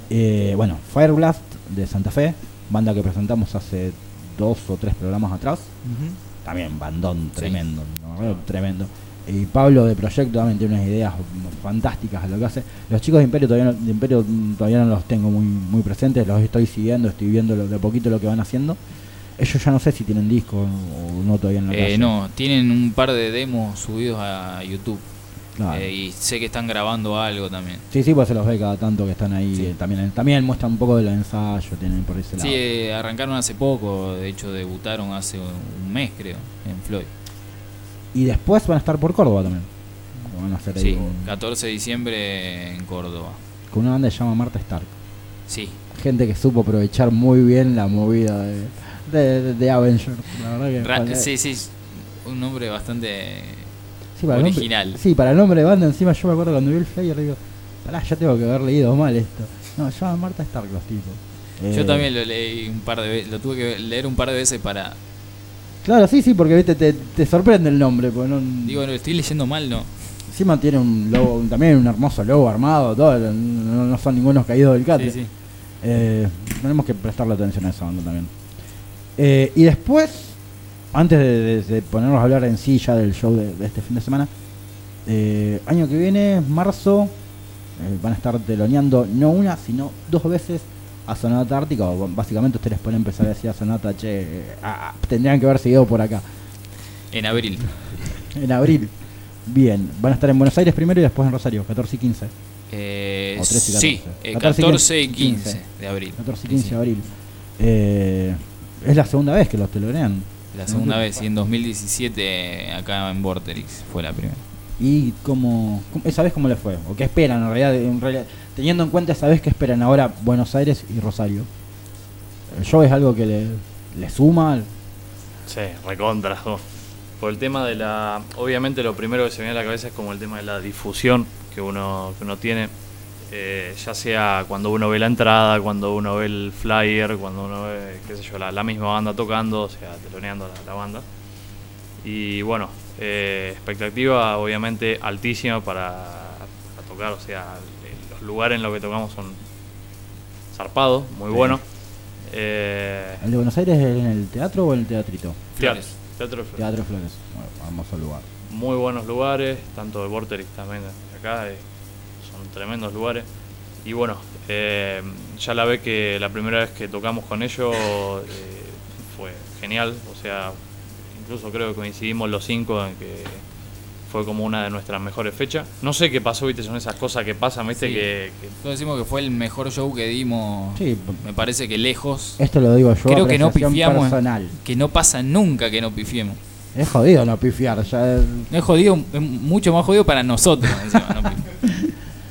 Eh, bueno, Fireblast de Santa Fe, banda que presentamos hace dos o tres programas atrás. También bandón Sí. tremendo, ¿no? tremendo. Y Pablo de Proyecto también tiene unas ideas fantásticas a lo que hace. Los chicos de Imperio todavía no, de Imperio todavía no los tengo muy, muy presentes, los estoy siguiendo, estoy viendo lo- de a poquito lo que van haciendo. Ellos ya no sé si tienen disco o no todavía en la Eh, calle. no, tienen un par de demos subidos a YouTube. Claro. Eh, y sé que están grabando algo también. Sí, sí, pues se los ve cada tanto que están ahí. Sí. eh, también, también muestran un poco del ensayo, tienen por ese lado. Sí, eh, arrancaron hace poco, de hecho debutaron hace un mes creo, en Floyd. Y después van a estar por Córdoba también. Van a hacer ahí Sí, un- 14 de diciembre en Córdoba. con una banda que se llama Marta Stark. Sí, Gente que supo aprovechar muy bien la movida de, de, de- de Avengers. La verdad que Ra- sí, sí, un nombre bastante sí, para el nombre- original. sí, para el nombre de banda encima yo me acuerdo cuando vi el flyer digo, pará, ya tengo que haber leído mal esto. No, se llama Marta Stark los tipos. Yo Eh, también lo leí un par de veces, lo tuve que leer un par de veces para... Claro, sí, sí, porque viste, te, te sorprende el nombre. Porque no, Digo, lo estoy leyendo mal, no. encima tiene un logo, también un hermoso logo armado, todo, no, no son ningunos caídos del catre. Sí, sí. Eh, tenemos que prestarle atención a esa banda también. Eh, y después, antes de, de- de ponernos a hablar en sí ya del show de, de este fin de semana, eh, año que viene, marzo, eh, van a estar teloneando no una, sino dos veces a Sonata Ártica. o básicamente ustedes pueden empezar a decir a Sonata, che, tendrían que haber seguido por acá, En abril. en abril. Bien, van a estar en Buenos Aires primero y después en Rosario, 14 y 15. Eh, O 13 y sí, 14. eh, 14 y 14 y 15 15 de abril. 14 y Sí, 15 sí. de abril. Eh, es la segunda vez que los telonean. La segunda vez, y en 2017 acá en Vorterix fue la primera. ¿Y cómo, cómo- esa vez cómo le fue? ¿O qué esperan en realidad, en realidad? Teniendo en cuenta esa vez que esperan ahora Buenos Aires y Rosario. ¿El show es algo que le, le suma? Sí, recontra. Por el tema de la. Obviamente, lo primero que se viene a la cabeza es como el tema de la difusión que uno, que uno tiene. eh, ya sea cuando uno ve la entrada, cuando uno ve el flyer, cuando uno ve, qué sé yo, la, la misma banda tocando, o sea, teloneando la, la banda. Y bueno, eh, expectativa obviamente altísima para, para tocar, o sea, el- los lugares en los que tocamos son zarpados, muy Sí. buenos. Eh, ¿El de Buenos Aires es en el teatro o en el teatrito? Flores. Teatro de Flores. Teatro Flores. Bueno, vamos al lugar. muy buenos lugares, tanto de Vorterix también de acá, eh, son tremendos lugares. Y bueno, eh, ya la ve que la primera vez que tocamos con ellos eh, fue genial, o sea, incluso creo que coincidimos los cinco en que fue como una de nuestras mejores fechas. No sé qué pasó, viste, son esas cosas que pasan, viste, Sí. que, que- Todos decimos que fue el mejor show que dimos. Sí, Me parece que lejos. esto lo digo yo. Creo que no pifiamos. personal. Que no pasa nunca que no pifiemos. Es jodido no pifiar. Ya, No es jodido, es mucho más jodido para nosotros. encima, no pifiar.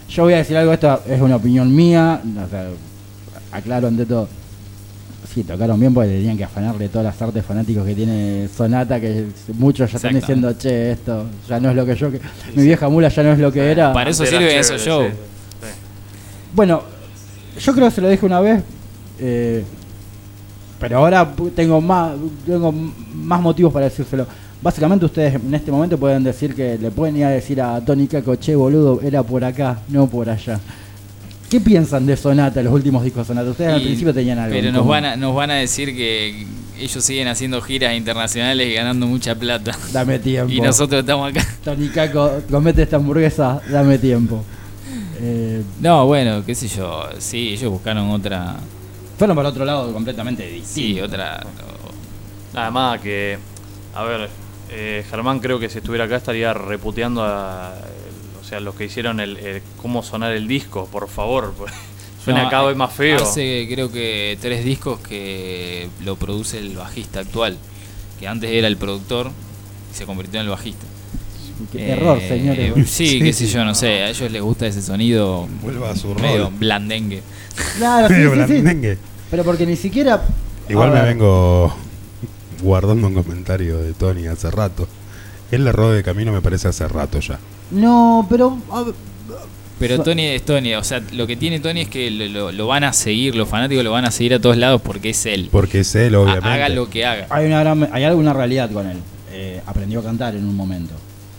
Yo voy a decir algo, esto es una opinión mía, o sea, aclaro ante todo. Sí, tocaron bien porque tenían que afanarle todas las artes fanáticos que tiene Sonata, que muchos ya están diciendo, che, esto ya no es lo que yo, que mi vieja mula ya no es lo que era. Para eso sí, shows. sí. Bueno, yo creo que se lo dije una vez, eh, pero ahora tengo más, tengo más motivos para decírselo. Básicamente ustedes en este momento pueden decir que le pueden ir a decir a Tony Caco, che boludo, era por acá, no por allá. ¿Qué piensan de Sonata, los últimos discos de Sonata? Ustedes al principio tenían algo. Pero nos van, a, nos van a decir que ellos siguen haciendo giras internacionales y ganando mucha plata. Dame tiempo. Y nosotros estamos acá. Tony Caco, comete esta hamburguesa, dame tiempo. Eh, No, bueno, qué sé yo. Sí, ellos buscaron otra. fueron para otro lado completamente distinto. Sí, otra. Nada más que, a ver, eh, Germán creo que si estuviera acá estaría reputeando a, o sea, los que hicieron el, el cómo sonar el disco, por favor. pues, Suena No, cada vez más feo. Hace creo que tres discos que lo produce el bajista actual, que antes era el productor y se convirtió en el bajista. Qué Eh, error, señores. Sí, qué sé yo, no sé. A ellos les gusta ese sonido Vuelva a su medio rol. blandengue. Claro, sí, Medio sí, sí. blandengue. Pero porque ni siquiera. Igual me vengo guardando un comentario de Tony hace rato. El error de camino me parece hace rato ya. No, pero. a Pero Tony es Tony, o sea, lo que tiene Tony es que lo, lo- lo van a seguir, los fanáticos lo van a seguir a todos lados porque es él. Porque es él, obviamente. Haga lo que haga. hay, una gran, hay alguna realidad con él. Eh, aprendió a cantar en un momento.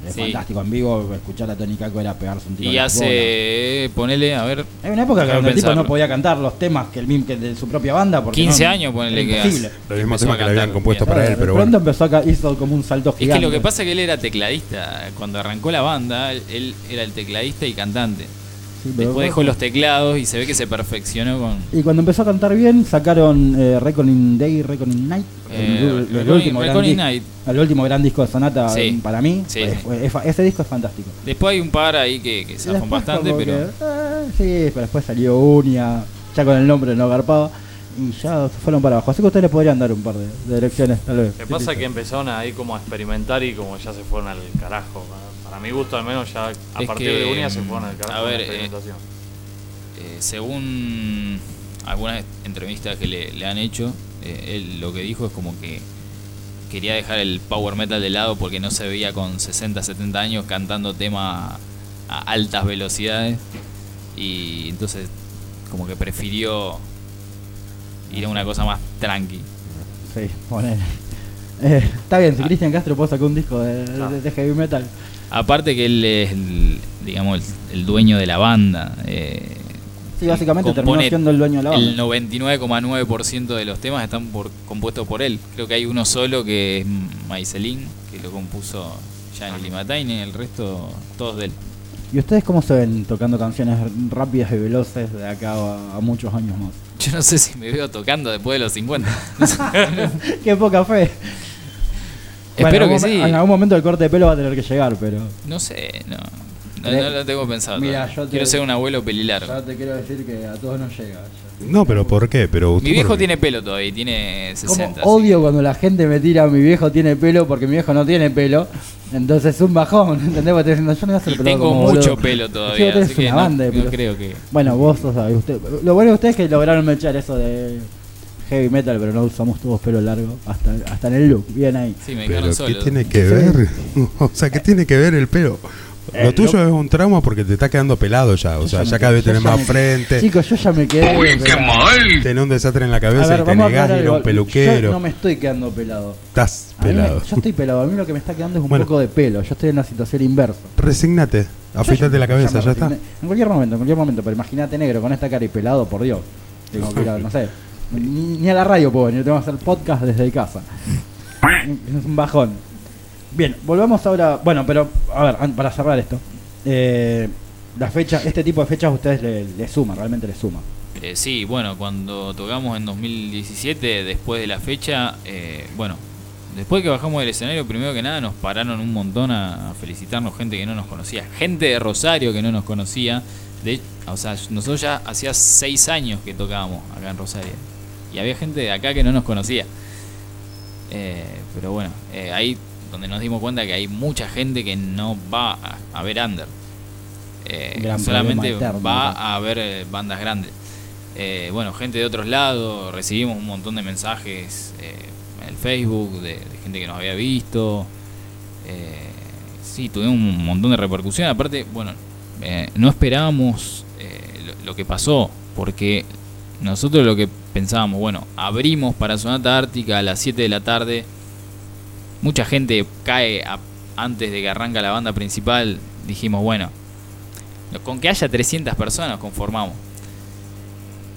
Es Sí. fantástico en vivo. Escuchar a Tony Caco era pegarse un tiro. Y hace, ponele, a ver, Hay una época cuando el tipo no podía cantar los temas que el mismo que de su propia banda. Porque 15 no- años, ponele que imposible. Los mismos temas que le habían compuesto bien. para él, pero pronto bueno. empezó a hizo como un salto Es gigante. que lo que pasa es que él era tecladista. Cuando arrancó la banda, él era el tecladista y cantante. Después dejó los teclados y se ve que se perfeccionó con. Y cuando empezó a cantar bien, sacaron eh, Reckoning Day, Reckoning Night. Eh, el, el Reckoning- último gran Reckoning Night. el último gran disco de Sonata Sí. eh, para mí. Sí, Pues, es ese disco es fantástico. Después hay un par ahí que, que zafan bastante, pero. que, eh, sí, pero después salió Unia, ya con el nombre no garpaba. Y ya se fueron para abajo. Así que ustedes le podrían dar un par de, de direcciones, tal vez. Lo que pasa es que empezaron ahí como a experimentar y como ya se fueron al carajo. Para mi gusto al menos ya a Es partir que, de Unia se fueron al carajo a con ver, la eh, experimentación. Eh, según algunas entrevistas que le, le han hecho, eh, él lo que dijo es como que quería dejar el power metal de lado porque no se veía con 60, 70 años cantando temas a altas velocidades y entonces como que prefirió ir a una cosa más tranqui. Sí, ponele. Eh, está bien, si Cristian Castro puede sacar un disco de, de- de heavy metal. Aparte que él es el, digamos, el, el dueño de la banda. eh, Sí, básicamente terminó siendo el dueño de la banda. El 99,9% de los temas están por, compuestos por él. Creo que hay uno solo que es Maiselin, que lo compuso Gianni Limataine, el resto todos de él. ¿Y ustedes cómo se ven tocando canciones rápidas y veloces de acá a, a muchos años más? Yo no sé si me veo tocando después de los 50. Qué poca fe. Espero que algún sí. En algún momento el corte de pelo va a tener que llegar, pero. No sé, no. No, no lo tengo pensado. Mira, yo te- Quiero ser un abuelo pelilargo. Ya te quiero decir que a todos nos llega. No, pero ¿por qué? Pero Mi viejo por- tiene pelo todavía, tiene 60. Como así odio cuando la gente me tira mi viejo tiene pelo porque mi viejo no tiene pelo. Entonces es un bajón, ¿entendés? Porque diciendo, yo no voy a hacer pelo tengo como mucho boludo. pelo Sí, todavía, tenés así que una no, banda de no creo que... Bueno, vos sos, sabés, usted, lo bueno de ustedes es que lograron echar eso de heavy metal, pero no usamos todos pelo largo, hasta, hasta en el look, bien ahí. Sí, me Pero quedaron ¿qué solo. tiene que ver? o sea, ¿qué tiene que ver el pelo? Eh, Lo tuyo lo- es un trauma porque te está quedando pelado ya. O Yo sea, ya ya cada vez tenés más me- frente. Chicos, yo ya me quedé. pero- Tenés un desastre en la cabeza ver, y te negás a ir a un peluquero. Yo no me estoy quedando pelado. Estás me- pelado. yo estoy pelado, a mí lo que me está quedando es un Bueno. poco de pelo. Yo estoy en una situación inversa. Resignate. Afeitate la cabeza, ya está. En cualquier momento, en cualquier momento, pero imagínate negro con esta cara y pelado, por Dios. Tengo que ir a, no sé, ni, a la radio puedo venir, tengo que hacer podcast desde casa. Es un bajón. Bien, volvamos ahora. Bueno, pero a ver, para cerrar esto. Eh, la fecha, este tipo de fechas a ustedes le, le suman, realmente le suman. Eh, sí, bueno, cuando tocamos en 2017, después de la fecha, eh, bueno, después que bajamos del escenario, primero que nada nos pararon un montón a, a felicitarnos gente que no nos conocía, gente de Rosario que no nos conocía. De, o sea, nosotros ya hacía seis años que tocábamos acá en Rosario y había gente de acá que no nos conocía. Eh, pero bueno, eh, ahí donde nos dimos cuenta que hay mucha gente que no va a, a ver Under. Eh, solamente va a ver bandas grandes. Bueno, gente de otros lados, recibimos un montón de mensajes en el Facebook de, de gente que nos había visto. Sí, tuvimos un montón de repercusión. Aparte, bueno, no esperábamos lo, lo que pasó, porque nosotros lo que pensábamos, bueno, abrimos para Sonata Ártica a las 7 de la tarde. Mucha gente cae antes de que arranca la banda principal. Dijimos, bueno, con que haya 300 personas conformamos.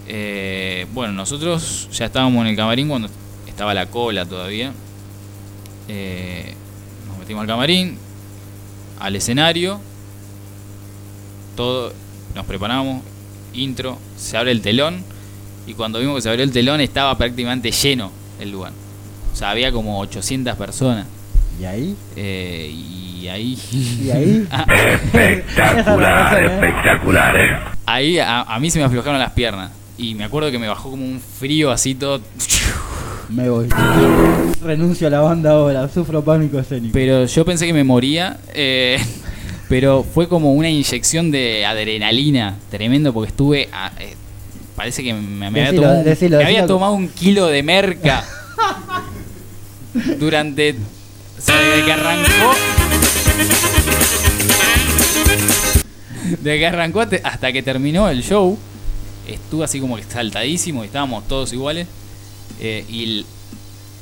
Eh, bueno, nosotros ya estábamos en el camarín cuando estaba la cola todavía. Eh, nos metimos al camarín, al escenario, todo, nos preparamos, intro, se abre el telón y cuando vimos que se abrió el telón estaba prácticamente lleno el lugar. O sea, había como 800 personas. Y ahí, Eh, y ahí. Y ahí. espectacular, espectacular. Ahí a, a mí se me aflojaron las piernas. Y me acuerdo que me bajó como un frío así todo. Me voy. Renuncio a la banda ahora, sufro pánico escénico. Pero yo pensé que me moría. eh, pero fue como una inyección de adrenalina tremendo porque estuve. a- eh, parece que me, me había, tomado, un- decilo, me había decilo. tomado un kilo de merca durante. O sea, desde que arrancó. Desde que arrancó hasta- que terminó el show, estuve así como que saltadísimo y estábamos todos iguales. Eh, y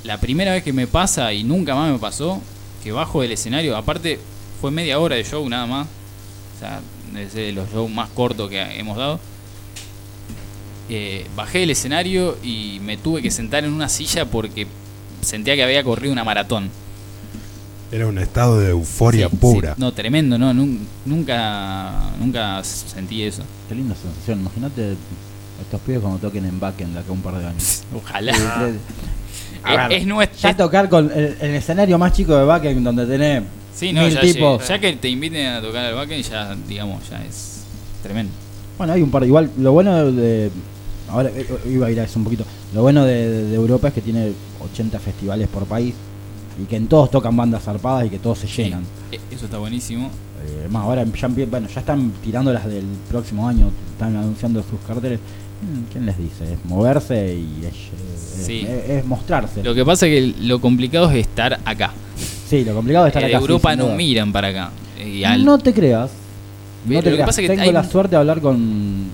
la primera vez que me pasa, y nunca más me pasó, que bajo del escenario, aparte fue media hora de show nada más, o sea, es de los shows más cortos que hemos dado. Eh, bajé del escenario y me tuve que sentar en una silla porque sentía que había corrido una maratón. Era un estado de euforia Sí, pura. sí. No, tremendo, no, nun- nunca, nunca sentí eso. Qué linda sensación. Imagínate estos pibes cuando toquen en Backend de acá un par de años. Ojalá. Es- es nuestra. Ya tocar con el, el escenario más chico de Backend donde tenés Sí, no, mil ya, tipos. ya que te inviten a tocar al backend, ya, digamos, ya es tremendo. Bueno, hay un par. Igual, lo bueno de. Ahora eh, iba a ir a eso un poquito. Lo bueno de, Europa es que tiene 80 festivales por país y que en todos tocan bandas zarpadas y que todos se llenan. Eh, Eso está buenísimo. Eh, más, ahora ya, bueno, ya están tirando las del próximo año, están anunciando sus carteles. Mm, ¿Quién les dice? Es moverse y es, es- Sí. es- es mostrarse. Lo que pasa es que lo complicado es estar acá. sí, lo complicado es estar Eh, acá. de sí, Europa sin no duda. miran para acá. Y al- No te creas. No lo te que creas. pasa es que Tengo hay la suerte de hablar con eh,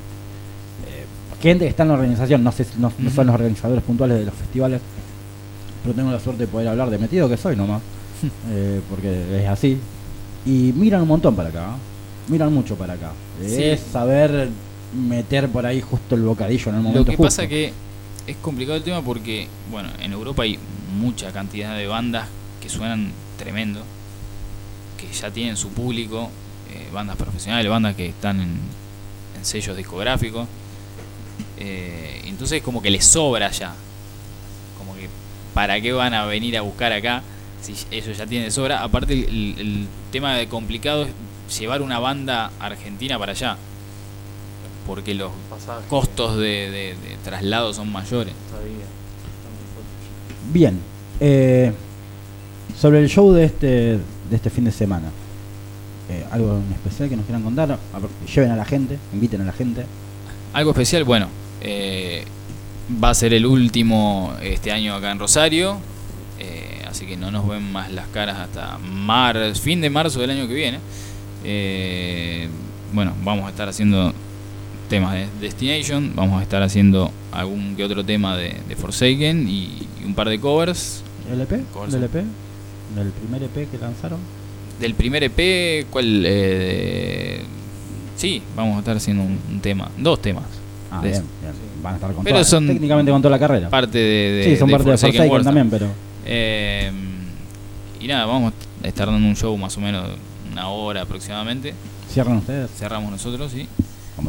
que está en la organización. No sé, si- no, no son los organizadores puntuales de los festivales, pero tengo la suerte de poder hablar de metido que soy nomás, eh, porque es así. Y miran un montón para acá. ¿eh? Miran mucho para acá. Sí. Es saber meter por ahí justo el bocadillo en el momento Lo que justo. pasa que es complicado el tema porque, bueno, en Europa hay mucha cantidad de bandas que suenan tremendo, que ya tienen su público, eh, bandas profesionales, bandas que están en, en sellos discográficos. Eh, entonces como que les sobra ya. Como que, ¿para qué van a venir a buscar acá si ellos ya tienen de sobra? Aparte, el, tema de complicado es llevar una banda argentina para allá. Porque los Pasaje, costos de, de- de traslado son mayores. Bien. eh, sobre el show de este, de este fin de semana. eh, algo en especial que nos quieran contar. A ver, lleven a la gente, inviten a la gente. Algo especial, bueno, eh, va a ser el último este año acá en Rosario, eh, así que no nos ven más las caras hasta mar, fin de marzo del año que viene. Eh, bueno, vamos a estar haciendo temas de Destination, vamos a estar haciendo algún que otro tema de, de Forsaken y, y un par de covers. ¿LP? Corso. ¿Del EP? ¿Del primer EP que lanzaron? Del primer EP, ¿cuál? Eh, sí, vamos a estar haciendo un, un tema, dos temas. Ah, De- bien, bien. Van a estar con Pero toda- son técnicamente con toda la carrera. Parte de, de- sí, son parte de Forsaken también, pero Eh, y nada, vamos a estar dando un show más o menos una hora aproximadamente. cierran ustedes. Cerramos nosotros, sí.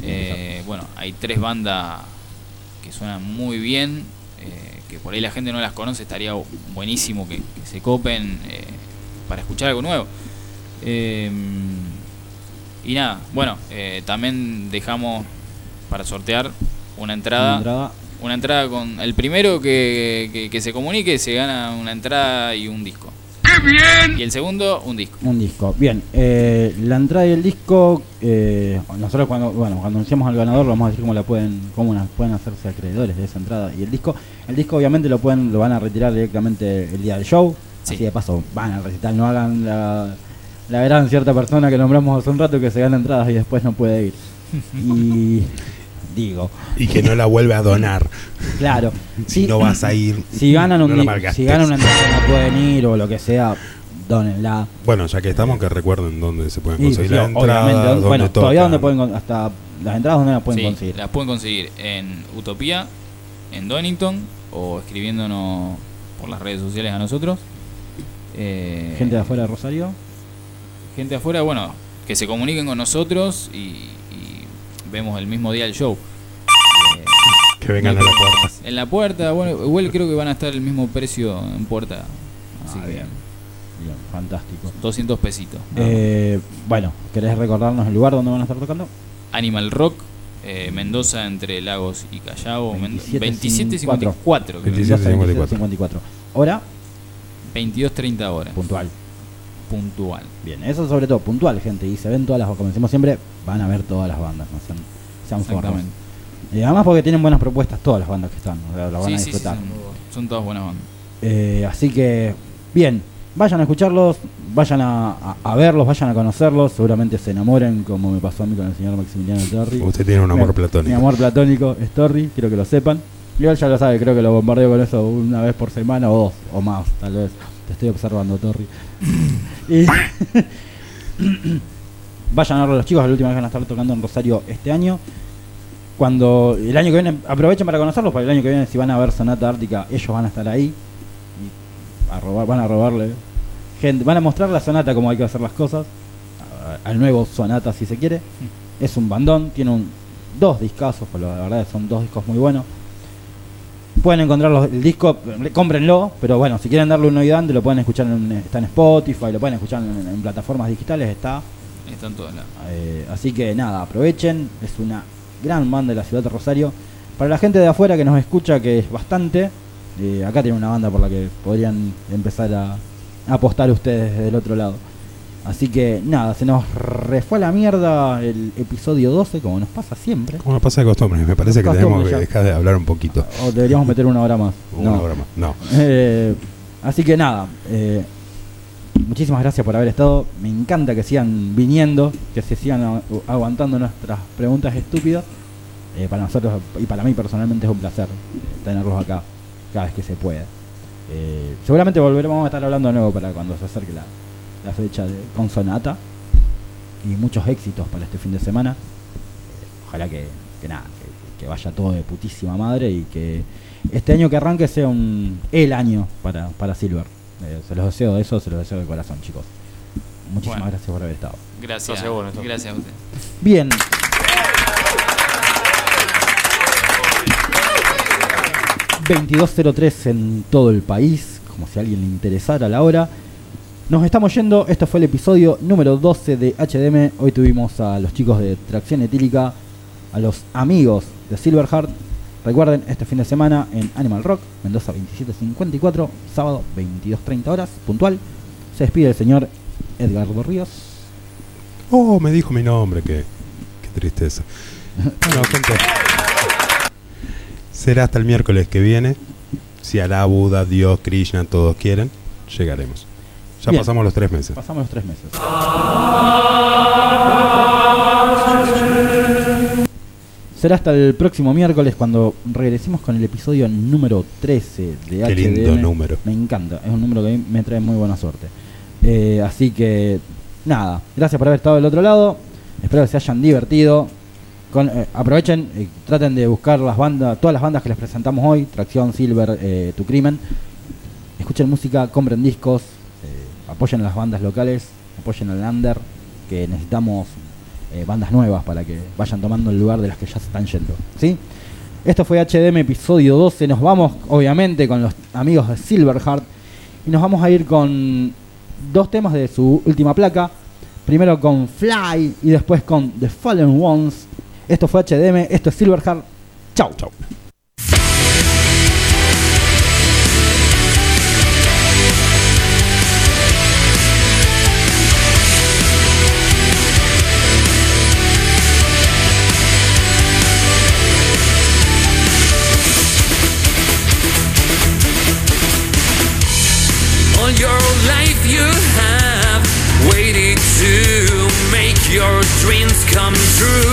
Eh, bueno, hay tres bandas que suenan muy bien, eh, que por ahí la gente no las conoce, estaría buenísimo que, que se copen eh, para escuchar algo nuevo. Y nada, bueno, también dejamos para sortear una entrada. Una entrada. Una entrada con el primero que, que- que se comunique se gana una entrada y un disco. Y el segundo, un disco. Un disco. Bien, eh, la entrada y el disco, eh, nosotros cuando bueno cuando anunciamos al ganador vamos a decir cómo la pueden cómo la- pueden hacerse acreedores de esa entrada y el disco. El disco obviamente lo pueden lo van a retirar directamente el día del show. Sí. Así de paso van al recital, no hagan la, la gran cierta persona que nombramos hace un rato que se gana entradas y después no puede ir. Y digo, Y que no la vuelve a donar. claro, Si sí, no vas a ir. si ganan un no la si ganan una entrada no pueden ir o lo que sea, donenla. Bueno, ya que estamos, que recuerden dónde se pueden conseguir sí, la entrada. obviamente, dónde bueno, todavía donde pueden hasta las entradas donde las pueden Sí, conseguir. las pueden conseguir en Utopía, en Donington o escribiéndonos por las redes sociales a nosotros. Eh, Gente de afuera de Rosario. gente de afuera, bueno, que se comuniquen con nosotros y vemos el mismo día el show. Eh, Que vengan a la puerta. En la puerta, bueno, igual creo que van a estar el mismo precio en puerta. Así Ah, que bien. Bien, fantástico. 200 pesitos. Eh, bueno, ¿querés recordarnos el lugar donde van a estar tocando? Animal Rock, eh, Mendoza entre Lagos y Callao, 27, 27 54. 54, creo. 27. 54. 54. Hora 22.30 horas. puntual. Puntual. Bien, eso sobre todo puntual, gente. Y se ven todas las, como decimos siempre, van a ver todas las bandas, no sean, sean forros. Exactamente. Y además porque tienen buenas propuestas todas las bandas que están, o sea, las van Sí, a sí, sí, disfrutar. son, son todas buenas bandas. Eh, así que, bien, vayan a escucharlos, vayan a, a- a verlos, vayan a conocerlos, seguramente se enamoren, como me pasó a mí con el señor Maximiliano Torri. Usted tiene un amor Mi- platónico. Mi amor platónico es Torri, quiero que lo sepan. Igual ya lo sabe, creo que lo bombardeo con eso una vez por semana o dos, o más, tal vez. Te estoy observando, Torri. y vayan a verlo los chicos, la última vez que van a estar tocando en Rosario este año. Cuando el año que viene, aprovechen para conocerlos, porque el año que viene si van a ver Sonata Ártica, ellos van a estar ahí. Y a robar, van a robarle gente, van a mostrar la sonata como hay que hacer las cosas. Al nuevo Sonata si se quiere. Es un bandón, tiene un, dos discazos, pues la verdad son dos discos muy buenos. Pueden encontrar los- el disco, cómprenlo, pero bueno, si quieren darle un oído lo pueden escuchar en, está en Spotify, lo pueden escuchar en, en plataformas digitales, está. Están todas las. Eh, así que nada, aprovechen, es una gran banda de la ciudad de Rosario. Para la gente de afuera que nos escucha, que es bastante, eh, acá tiene una banda por la que podrían empezar a, a apostar ustedes desde el otro lado. Así que nada, se nos refue a la mierda el episodio 12, como nos pasa siempre. Como pasa de costumbre, me parece que tenemos que ya. dejar de hablar un poquito. O deberíamos meter una hora más. Una No. hora más. No. Eh, así que nada, eh, muchísimas gracias por haber estado. Me encanta que sigan viniendo, que se sigan agu- aguantando nuestras preguntas estúpidas. Eh, para nosotros y para mí personalmente es un placer tenerlos acá cada vez que se pueda. Eh, seguramente volveremos a estar hablando de nuevo para cuando se acerque la, la fecha de Consonata. Y muchos éxitos para este fin de semana. Eh, ojalá que, que nada, que, que vaya todo de putísima madre y que este año que arranque sea un el año para, para Silver. Eh, se los deseo eso, se los deseo de corazón, chicos. Muchísimas Bueno. gracias por haber estado. Gracias. Gracias, bueno, esto. Gracias a usted. Bien. ...2203 en todo el país... ...como si a alguien le interesara la hora... ...nos estamos yendo... ...esto fue el episodio número 12 de HDM... ...hoy tuvimos a los chicos de Tracción Etílica... ...a los amigos de Silverheart... ...recuerden, este fin de semana en Animal Rock... ...Mendoza 2754... ...sábado 22.30 horas... ...puntual... ...se despide el señor Edgardo Ríos... Oh, me dijo mi nombre, qué, qué tristeza. Bueno, gente. Será hasta el miércoles que viene. Si Alá, Buda, Dios, Krishna, todos quieren, llegaremos. Ya Bien. pasamos los tres meses. Pasamos los tres meses. Será hasta el próximo miércoles cuando regresemos con el episodio número 13 de Qué HDM. lindo número. Me encanta, es un número que a mí me trae muy buena suerte. Eh, así que, nada, gracias por haber estado del otro lado. Espero que se hayan divertido. Con- eh, aprovechen, eh, traten de buscar las bandas, todas las bandas que les presentamos hoy: Tracción, Silver, eh, Tu Crimen. Escuchen música, compren discos, eh, apoyen a las bandas locales, apoyen al Under, que necesitamos eh, bandas nuevas para que vayan tomando el lugar de las que ya se están yendo. ¿sí? Esto fue HDM episodio 12. Nos vamos, obviamente, con los amigos de Silverheart. Y nos vamos a ir con dos temas de su última placa. Primero con Fly y después con The Fallen Ones. Esto fue HDM, esto es Silverheart. Chau. Chau. dreams come true.